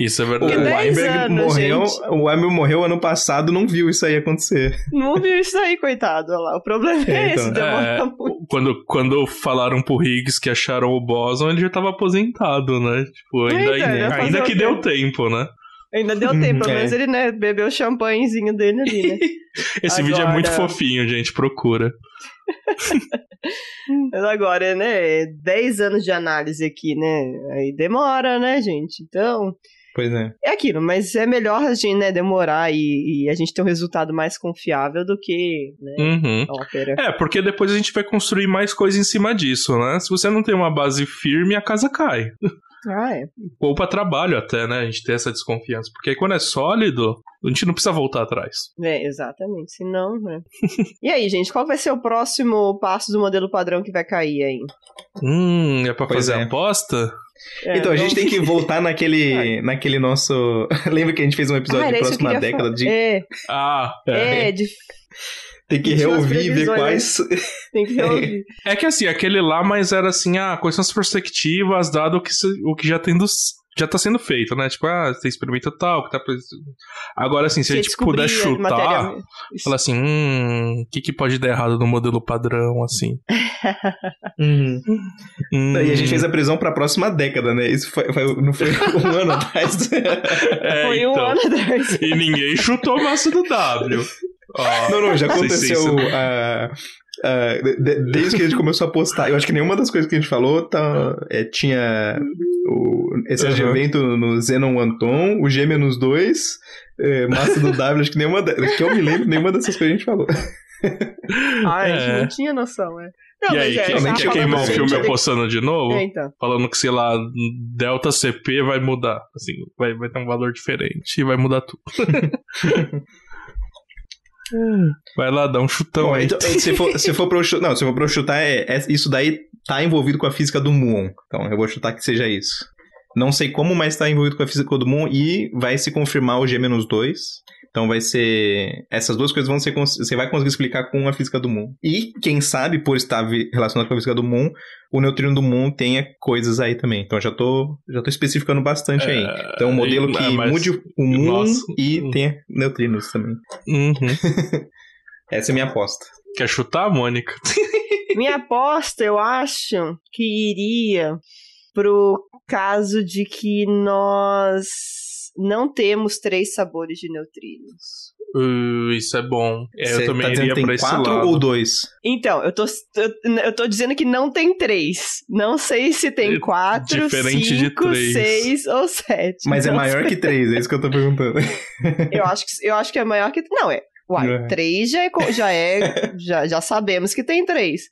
isso é verdade. O Weinberg morreu, gente. o Weinberg morreu ano passado, não viu isso aí acontecer. Não viu isso aí, coitado. Olha lá. O problema é, é esse, então. demora é, muito. Quando, quando falaram pro Higgs que acharam o Boson, ele já tava aposentado, né? Tipo, ainda, Eita, ainda, ainda que deu tempo, né? Ainda deu tempo, pelo é. menos ele, né, bebeu o champanhezinho dele ali, né? Esse agora... vídeo é muito fofinho, gente, procura. Mas agora, né, 10 anos de análise aqui, né, aí demora, né, gente? Então... Pois é. É aquilo, mas é melhor a gente, né, demorar e, e a gente ter um resultado mais confiável do que, né, uhum. ópera. É, porque depois a gente vai construir mais coisa em cima disso, né? Se você não tem uma base firme, a casa cai. Ah, é. Poupa trabalho até, né? A gente ter essa desconfiança. Porque aí quando é sólido, a gente não precisa voltar atrás. É, exatamente. Se não, né? e aí, gente, qual vai ser o próximo passo do modelo padrão que vai cair aí? Hum, é pra pois fazer é. aposta? É, então, a gente tem que voltar naquele, naquele nosso. Lembra que a gente fez um episódio ah, de próxima década de. É. Ah, é. é de... Tem que reouvir e ver quais. Tem que reouvir. É que assim, aquele lá, mas era assim, ah, quais são as perspectivas, dado o que, o que já tem dos. Já tá sendo feito, né? Tipo, ah, você experimenta tal, que tá. Agora, assim, se a gente puder chutar, falar assim, hum, o que, que pode dar errado no modelo padrão, assim. uhum. hum. E a gente fez a prisão pra próxima década, né? Isso foi, foi não foi um ano atrás. É, foi então. um ano atrás. E ninguém chutou massa do W. Oh, não, não, já aconteceu. Uh, uh, de, desde que a gente começou a postar, eu acho que nenhuma das coisas que a gente falou tá, é, tinha o, esse uhum. evento no Zenon Anton, o G menos 2, é, massa do W, acho que nenhuma. Que eu me lembro, nenhuma dessas coisas a gente falou. ah, a gente é. não tinha noção, é. Não, e aí, é, quem quer queimar o filme apostando de novo? É, então. Falando que, sei lá, Delta CP vai mudar. Assim, vai, vai ter um valor diferente e vai mudar tudo. Vai lá, dá um chutão Bom, aí. Então, se for, se for pra eu chutar. Não, se for pra eu chutar, é, é, isso daí tá envolvido com a física do Muon. Então eu vou chutar que seja isso. Não sei como, mas está envolvido com a física do Moon e vai se confirmar o G-2. Então vai ser. Essas duas coisas vão ser. Você vai conseguir explicar com a física do Moon. E, quem sabe, por estar relacionado com a física do Moon, o neutrino do Moon tenha coisas aí também. Então já tô, já tô especificando bastante é... aí. Então um modelo que mas... mude o Moon Nossa. e tenha neutrinos também. Uhum. Essa é a minha aposta. Quer chutar, Mônica? minha aposta, eu acho que iria pro caso de que nós não temos três sabores de neutrinos. Uh, isso é bom. É, eu também tá iria pra esse quatro lado. ou dois? Então, eu tô, eu, eu, tô dizendo que não tem três. Não sei se tem é quatro, Diferente cinco, seis ou sete. Mas é maior sei. que três, é isso que eu tô perguntando. eu, acho que, eu acho que é maior que... Não, é, Uai, é. três já é, já é. já, já sabemos que tem três.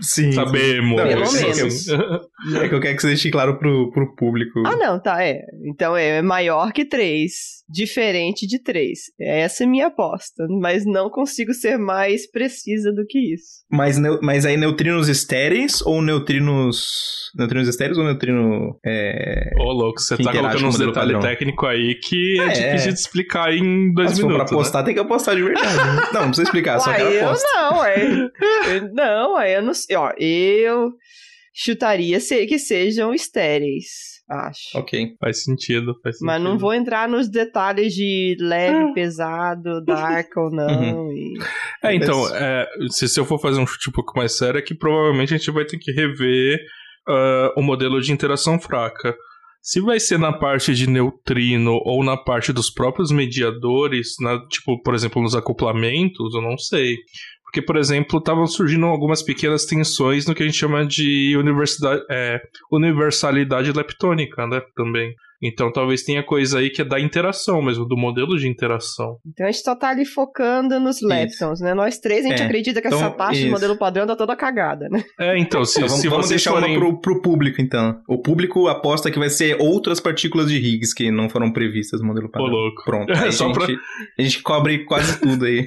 Sim. Sabemos. Não, Pelo menos. É que eu quero que você deixe claro pro, pro público. Ah, não, tá, é. Então é maior que três. Diferente de três. Essa é minha aposta. Mas não consigo ser mais precisa do que isso. Mas, mas aí neutrinos estéreis ou neutrinos. Neutrinos estéreis ou neutrino. É... Ô, louco, você tá colocando uns detalhes técnicos aí que é, é, difícil de explicar em dois minutos. Se for pra apostar, né? tem que apostar de verdade. Não, não precisa explicar, só Uai, eu não, é. não, é, eu não sei. Ó, eu chutaria que sejam estéreis. Acho. Ok. Faz sentido, faz sentido. Mas não vou entrar nos detalhes de leve, ah. pesado, dark ou não. Uhum. E... É, então, é, se, se eu for fazer um chute um pouco mais sério, é que provavelmente a gente vai ter que rever uh, o modelo de interação fraca. Se vai ser na parte de neutrino ou na parte dos próprios mediadores, na, tipo, por exemplo, nos acoplamentos, eu não sei. Porque, por exemplo, estavam surgindo algumas pequenas tensões no que a gente chama de universidade, é, universalidade leptônica, né? Também. Então talvez tenha coisa aí que é da interação mesmo, do modelo de interação. Então a gente só tá ali focando nos leptons, né? Nós três, a gente é. acredita que então, essa parte isso. do modelo padrão tá toda cagada, né? É, então, se, então, vamos, se vamos deixar forem... uma pro, pro público, então. O público aposta que vai ser outras partículas de Higgs que não foram previstas no modelo padrão. Ô, louco. Pronto. Aí só a, gente, pra... a gente cobre quase tudo aí.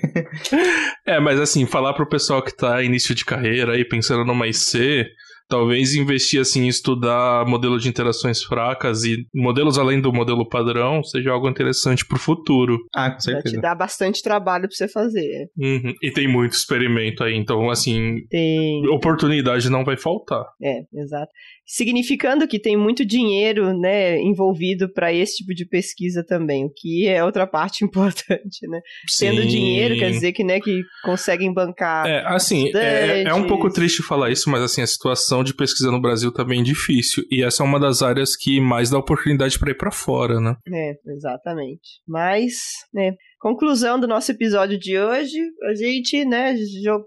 é, mas assim, falar pro pessoal que tá início de carreira aí, pensando numa IC talvez investir assim em estudar modelo de interações fracas e modelos além do modelo padrão seja algo interessante para o futuro. Ah, com certeza. Vai te dar bastante trabalho para você fazer. Uhum. E tem muito experimento aí, então assim, tem. oportunidade não vai faltar. É, exato significando que tem muito dinheiro né, envolvido para esse tipo de pesquisa também, o que é outra parte importante, né? Sim. Tendo dinheiro quer dizer que, né, que conseguem bancar. É, assim, é, é, um pouco triste falar isso, mas assim, a situação de pesquisa no Brasil tá bem difícil. E essa é uma das áreas que mais dá oportunidade para ir para fora, né? É, exatamente. Mas, né, conclusão do nosso episódio de hoje, a gente, né,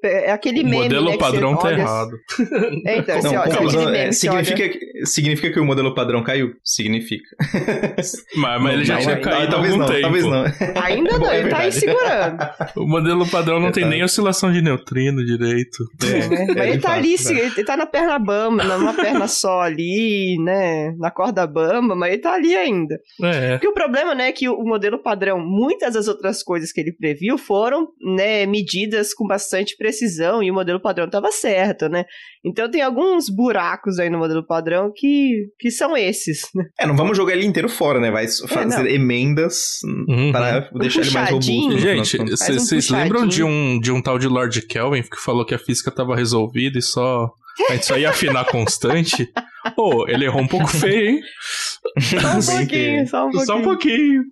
é aquele meme, O modelo né, padrão tá olha... errado. É, então, Não, olha, conclusão, meme, é, significa, olha... que, significa que o modelo padrão caiu? Significa. Mas, mas ele já tinha caído há algum não, tempo. Talvez não. Ainda não, é ele tá aí segurando. O modelo padrão não é, tem nem oscilação de neutrino direito. É, né? mas ele tá fato, ali, né? ele tá na perna bamba, numa perna só ali, né, na corda bamba, mas ele tá ali ainda. É. Porque o problema, né, é que o modelo padrão, muitas das outras outras coisas que ele previu foram né, medidas com bastante precisão e o modelo padrão estava certo, né? Então tem alguns buracos aí no modelo padrão que, que são esses. Né? É, não vamos jogar ele inteiro fora, né? Vai é, fazer é, emendas uhum. para deixar ele mais robusto. Gente, vocês um lembram de um, de um tal de Lord Kelvin que falou que a física estava resolvida e só a gente só ia afinar constante? Pô, oh, ele errou um pouco feio, hein? Só um pouquinho, só um pouquinho. Só um pouquinho.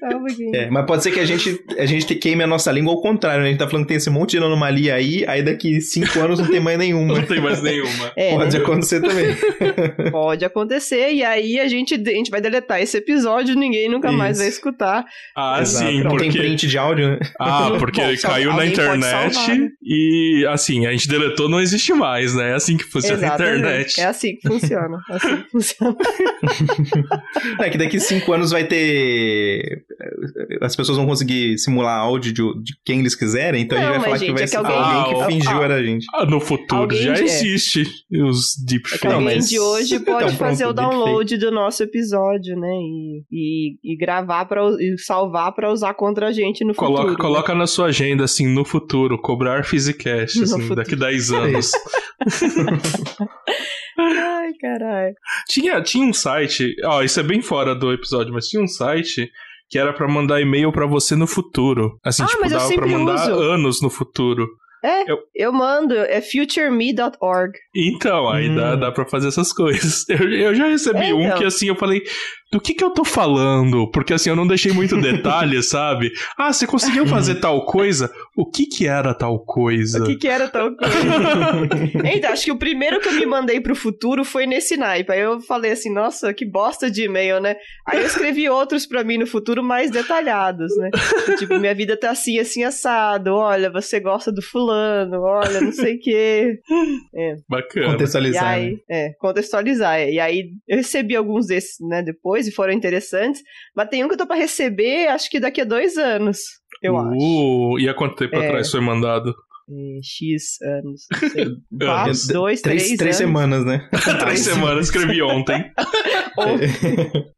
Só um pouquinho. É, mas pode ser que a gente, a gente queime a nossa língua ao contrário, né? A gente tá falando que tem esse monte de anomalia aí, aí daqui cinco anos não tem mais nenhuma. Não tem mais nenhuma. É, pode né? acontecer também. Pode acontecer, e aí a gente, a gente vai deletar esse episódio, ninguém nunca Isso. mais vai escutar. Ah, Exato. sim. Não porque... tem print de áudio, né? Ah, porque Bom, caiu na internet salvar, né? e, assim, a gente deletou, não existe mais, né? É assim que funciona Exatamente. a internet. É assim que funciona. É assim que funciona. é que daqui cinco anos vai ter. As pessoas vão conseguir simular áudio de, de quem eles quiserem, então não, a gente vai falar gente, que vai é ser alguém, alguém que fingiu ah, era a gente. Ah, no futuro alguém já de... existe os deepfakes. É alguém mas... de hoje pode então, fazer pronto, o download do nosso episódio, né? E, e, e gravar para e salvar para usar contra a gente no coloca, futuro. Né? Coloca né? na sua agenda, assim, no futuro, cobrar Physicast, assim, daqui 10 anos. Ai, caralho. Tinha, tinha um site, ó, isso é bem fora do episódio, mas tinha um site que era pra mandar e-mail pra você no futuro. Assim, Ah, tipo, mas eu dava pra mandar uso. anos no futuro. É, Eu- eu, mando, é futureme.org. Então, aí dá, Hum. dá pra fazer essas coisas. Eu, eu já recebi É, um então. que assim, eu falei, do que que eu tô falando? Porque assim, eu não deixei muito detalhe, sabe? Ah, você conseguiu fazer tal coisa? O que que era tal coisa? O que que era tal coisa? então, acho que o primeiro que eu me mandei pro futuro foi nesse naipe. Aí eu falei assim, nossa, que bosta de e-mail, né? Aí eu escrevi outros pra mim no futuro mais detalhados, né? tipo, minha vida tá assim, assim, assado. Olha, você gosta do fulano, olha, não sei o quê. Bacana. E Contextualizar. aí, né? é, contextualizar. é. E aí, eu recebi alguns desses, né, depois, e foram interessantes. Mas tem um que eu tô pra receber, acho que daqui a dois anos, eu acho. Uh, e há quanto tempo É. atrás foi mandado? X anos, não sei. Quatro, dois, Três, três, três anos. semanas, né? Três semanas, escrevi ontem.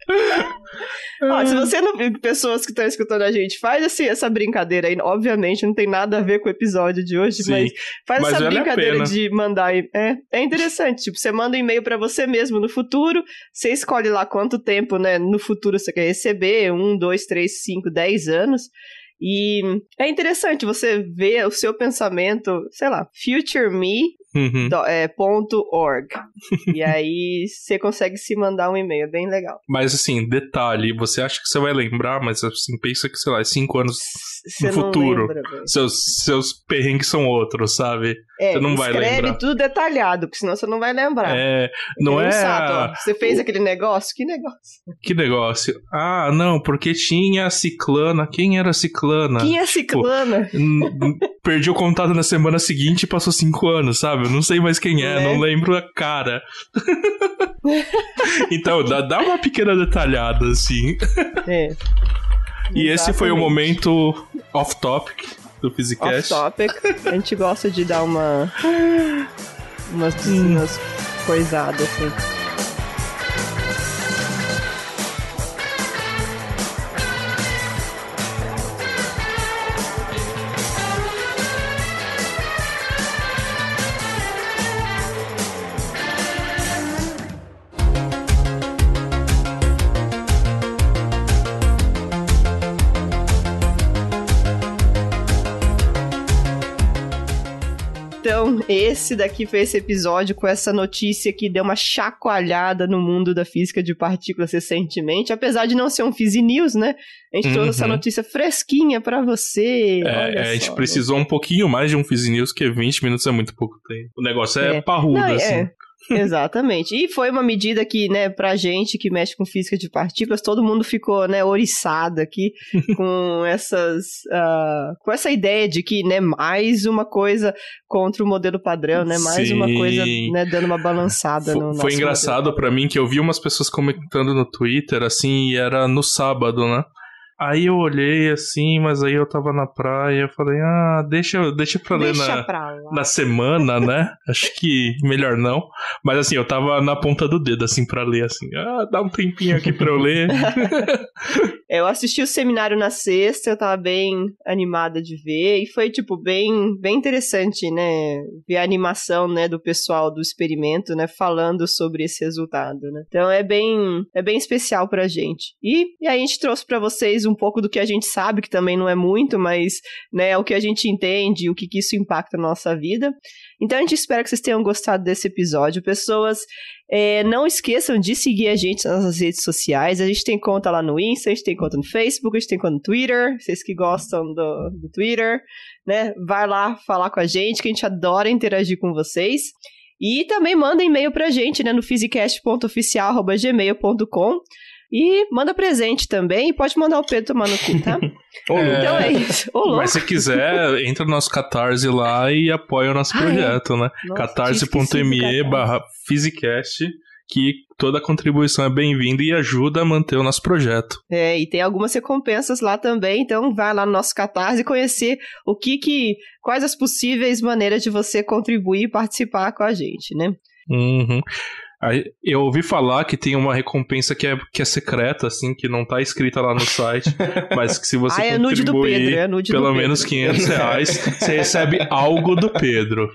Ó, se você não viu pessoas que estão escutando a gente, faz esse, essa brincadeira aí. Obviamente, não tem nada a ver com o episódio de hoje, Sim, mas faz mas essa brincadeira de mandar. É, é interessante. Tipo, você manda um e-mail pra você mesmo no futuro, você escolhe lá quanto tempo, né, no futuro você quer receber: um, dois, três, cinco, dez anos. E é interessante você ver o seu pensamento, sei lá, futureme Uhum. do- é, ponto .org. e aí você consegue se mandar um e-mail, é bem legal. Mas assim, detalhe, você acha que você vai lembrar, mas assim, pensa que, sei lá, cinco anos, No futuro. lembra, seus, seus perrengues são outros, sabe? É, Você não vai escreve lembrar. tudo detalhado, porque senão você não vai lembrar. É, não um é. sato. Você fez o- aquele negócio? Que negócio? Que negócio? Ah, não, porque tinha a ciclana. Quem era a ciclana? Quem é ciclana? N- n- Perdi o contato na semana seguinte e passou cinco anos, sabe? Eu não sei mais quem é, É. não lembro a cara. então, dá, dá uma pequena detalhada, assim. É. E esse foi o Exatamente. momento off-topic do Physicast. topic. A gente gosta de dar uma. umas, umas coisadas assim. Esse daqui foi esse episódio com essa notícia que deu uma chacoalhada no mundo da física de partículas recentemente, apesar de não ser um Fizzy News, né? A gente trouxe essa Uhum. notícia fresquinha pra você. É, olha a gente só, né? precisou um pouquinho mais de um Fizzy News, que 20 minutos é muito pouco tempo. O negócio é, É. parrudo, Não, assim. é, exatamente. E foi uma medida que, né, pra gente que mexe com física de partículas, todo mundo ficou, né, oriçado aqui com essas. ah, com essa ideia de que, né, mais uma coisa contra o modelo padrão, né? Mais uma Sim. coisa, né, dando uma balançada Fo- no nosso Foi engraçado pra mim que eu vi umas pessoas comentando no Twitter, assim, e era no sábado, né? Aí eu olhei assim, mas aí eu tava na praia, eu falei, ah, deixa, deixa pra ler Deixa na, pra na semana, né? Acho que melhor não. Mas assim, eu tava na ponta do dedo, assim, pra ler, assim, ah, dá um tempinho aqui pra eu ler. Eu assisti o seminário na sexta, eu tava bem animada de ver, e foi, tipo, bem, bem interessante, né? Ver a animação, né, do pessoal do experimento, né, falando sobre esse resultado, né? Então é bem, é bem especial pra gente. E, e aí a gente trouxe pra vocês um pouco do que a gente sabe, que também não é muito, mas, né, o que a gente entende, o que, que isso impacta na nossa vida. Então a gente espera que vocês tenham gostado desse episódio. Pessoas, é, não esqueçam de seguir a gente nas nossas redes sociais. A gente tem conta lá no Insta, a gente tem conta no Facebook, a gente tem conta no Twitter. Vocês que gostam do, do Twitter, né? Vai lá falar com a gente, que a gente adora interagir com vocês. E também manda e-mail pra gente, né? No physicast.oficial.gmail.com e manda presente também. E pode mandar o Pedro tomar no cu, tá? É. Então é isso. Ô. Mas se quiser, entra no nosso Catarse lá e apoia o nosso Ah, é? projeto, né? Nossa, catarse.me barra Physicast, que toda contribuição é bem-vinda e ajuda a manter o nosso projeto. É, e tem algumas recompensas lá também, então vai lá no nosso Catarse e conhecer o que que, quais as possíveis maneiras de você contribuir e participar com a gente, né? Uhum. Eu ouvi falar que tem uma recompensa que é, que é secreta, assim, que não tá escrita lá no site, mas que se você Ah, é nude do contribuir Pedro, é nude do pelo menos 500 reais, você recebe algo do Pedro.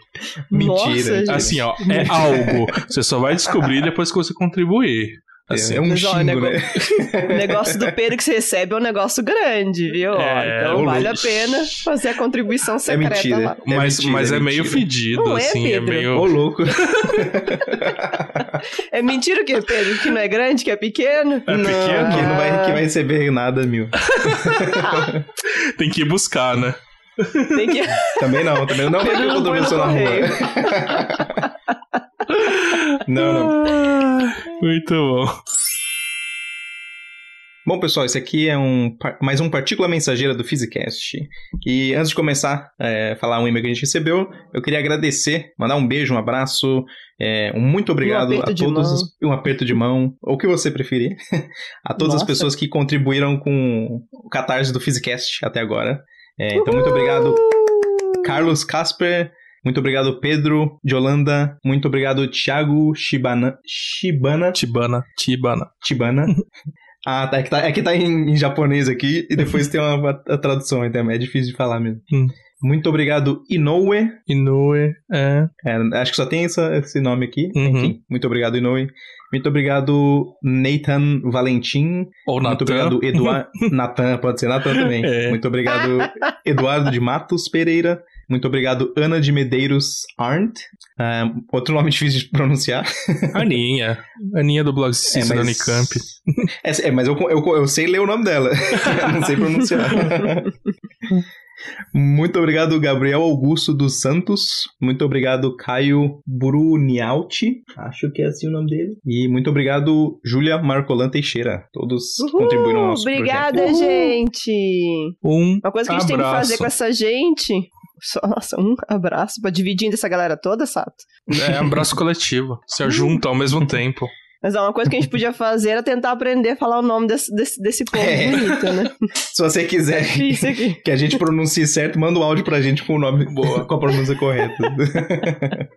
Nossa, Mentira. gente. Assim, ó, é algo. Você só vai descobrir depois que você contribuir. Assim, é um Mas, ó, xingo, nego- né? O negócio do Pedro que você recebe é um negócio grande, viu? É, então vale a pena fazer a contribuição É secreta mentira. lá. É mas, mentira, mas é, meio mentira. fedido, Não é, assim, é, meio. Ô, louco. É mentira o quê, Pedro? Que não é grande, que é pequeno? É pequeno? Que não vai, que vai receber nada, mil. Tem que ir buscar, né? Tem que... Também não, também não. Não vai Pedro não contribuição na correio. rua. não, não. Ah, Muito bom. Bom, pessoal, esse aqui é um mais um Partícula Mensageira do Physicast. E antes de começar a falar um e-mail que a gente recebeu, eu queria agradecer, mandar um beijo, um abraço, é, um muito obrigado aperto a todos, os- um aperto de mão, ou o que você preferir, a todas as Nossa. pessoas que contribuíram com o catarse do Physicast até agora. É, então, muito obrigado, Carlos Casper. Muito obrigado, Pedro de Holanda. Muito obrigado, Thiago Shibana. Shibana. Tibana, Tibana. Chibana. Ah, tá. É que tá, é que tá em, em japonês aqui e depois tem uma, a tradução, então é difícil de falar mesmo. Hum. Muito obrigado, Inoue. Inoue, é. É, acho que só tem essa- esse nome aqui. Uhum. Enfim, muito obrigado, Inoue. Muito obrigado, Nathan Valentim. Ou Muito Natan. obrigado, Eduardo. Nathan, pode ser Nathan também. É. Muito obrigado, Eduardo de Matos Pereira. Muito obrigado, Ana de Medeiros Arndt. Ah, outro nome difícil de pronunciar. Aninha. Aninha do blog É, Ciência da Unicamp. É, é, mas eu, eu, eu sei ler o nome dela. não sei pronunciar. Muito obrigado, Gabriel Augusto dos Santos. Muito obrigado, Caio Brunialti. Acho que é assim o nome dele. E muito obrigado, Júlia Marcolan Teixeira. Todos contribuíram ao Uhul, nosso projeto. obrigada, gente. Um Uma coisa que a gente tem que abraço. fazer com essa gente. Só, nossa, um abraço pra dividir essa galera toda, Sato. É um abraço coletivo. Se junta ao mesmo tempo. Mas uma coisa que a gente podia fazer era tentar aprender a falar o nome desse, desse, desse povo É. bonito, né? Se você quiser aqui. que a gente pronuncie certo, manda um áudio pra gente com o nome Boa. com a pronúncia correta.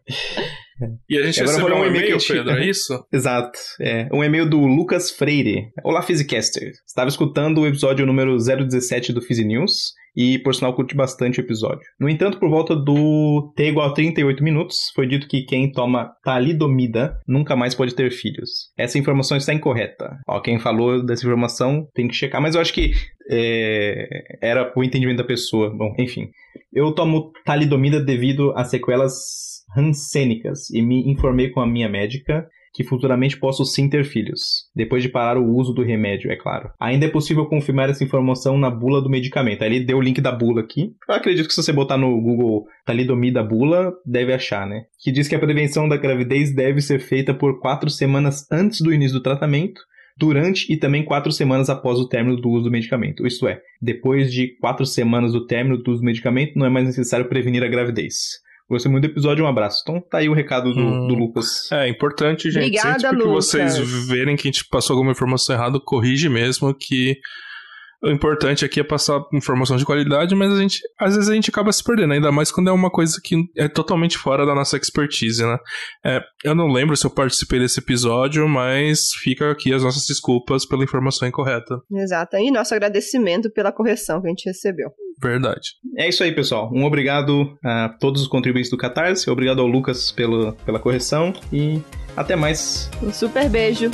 E a gente Agora recebeu um e-mail, Pedro, é isso? Exato. É, um e-mail do Lucas Freire. Olá, Physicaster. Estava escutando o episódio número 017 do Physi News e, por sinal, curti bastante o episódio. No entanto, por volta do T igual a 38 minutos, foi dito que quem toma talidomida nunca mais pode ter filhos. Essa informação está incorreta. Ó, quem falou dessa informação tem que checar, mas eu acho que é, era o entendimento da pessoa. Bom, enfim. Eu tomo talidomida devido a sequelas rancênicas e me informei com a minha médica que futuramente posso sim ter filhos, depois de parar o uso do remédio, é claro. Ainda é possível confirmar essa informação na bula do medicamento. Aí ele deu o link da bula aqui. Eu acredito que se você botar no Google talidomida bula, deve achar, né? Que diz que a prevenção da gravidez deve ser feita por quatro semanas antes do início do tratamento, durante e também quatro semanas após o término do uso do medicamento. Isto é, depois de quatro semanas do término do uso do medicamento, não é mais necessário prevenir a gravidez. Gostei muito do episódio, um abraço. Então tá aí o recado do, Hum. do Lucas. É importante, gente. Obrigada, sempre que Lucas. vocês verem que a gente passou alguma informação errada, corrige mesmo que o importante aqui é passar informação de qualidade, mas a gente, às vezes a gente acaba se perdendo, ainda mais quando é uma coisa que é totalmente fora da nossa expertise, né? É, eu não lembro se eu participei desse episódio, mas fica aqui as nossas desculpas pela informação incorreta. Exato. E nosso agradecimento pela correção que a gente recebeu. Verdade. É isso aí, pessoal. Um obrigado a todos os contribuintes do Catarse, obrigado ao Lucas pelo, pela correção e até mais. Um super beijo.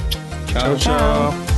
Tchau, tchau.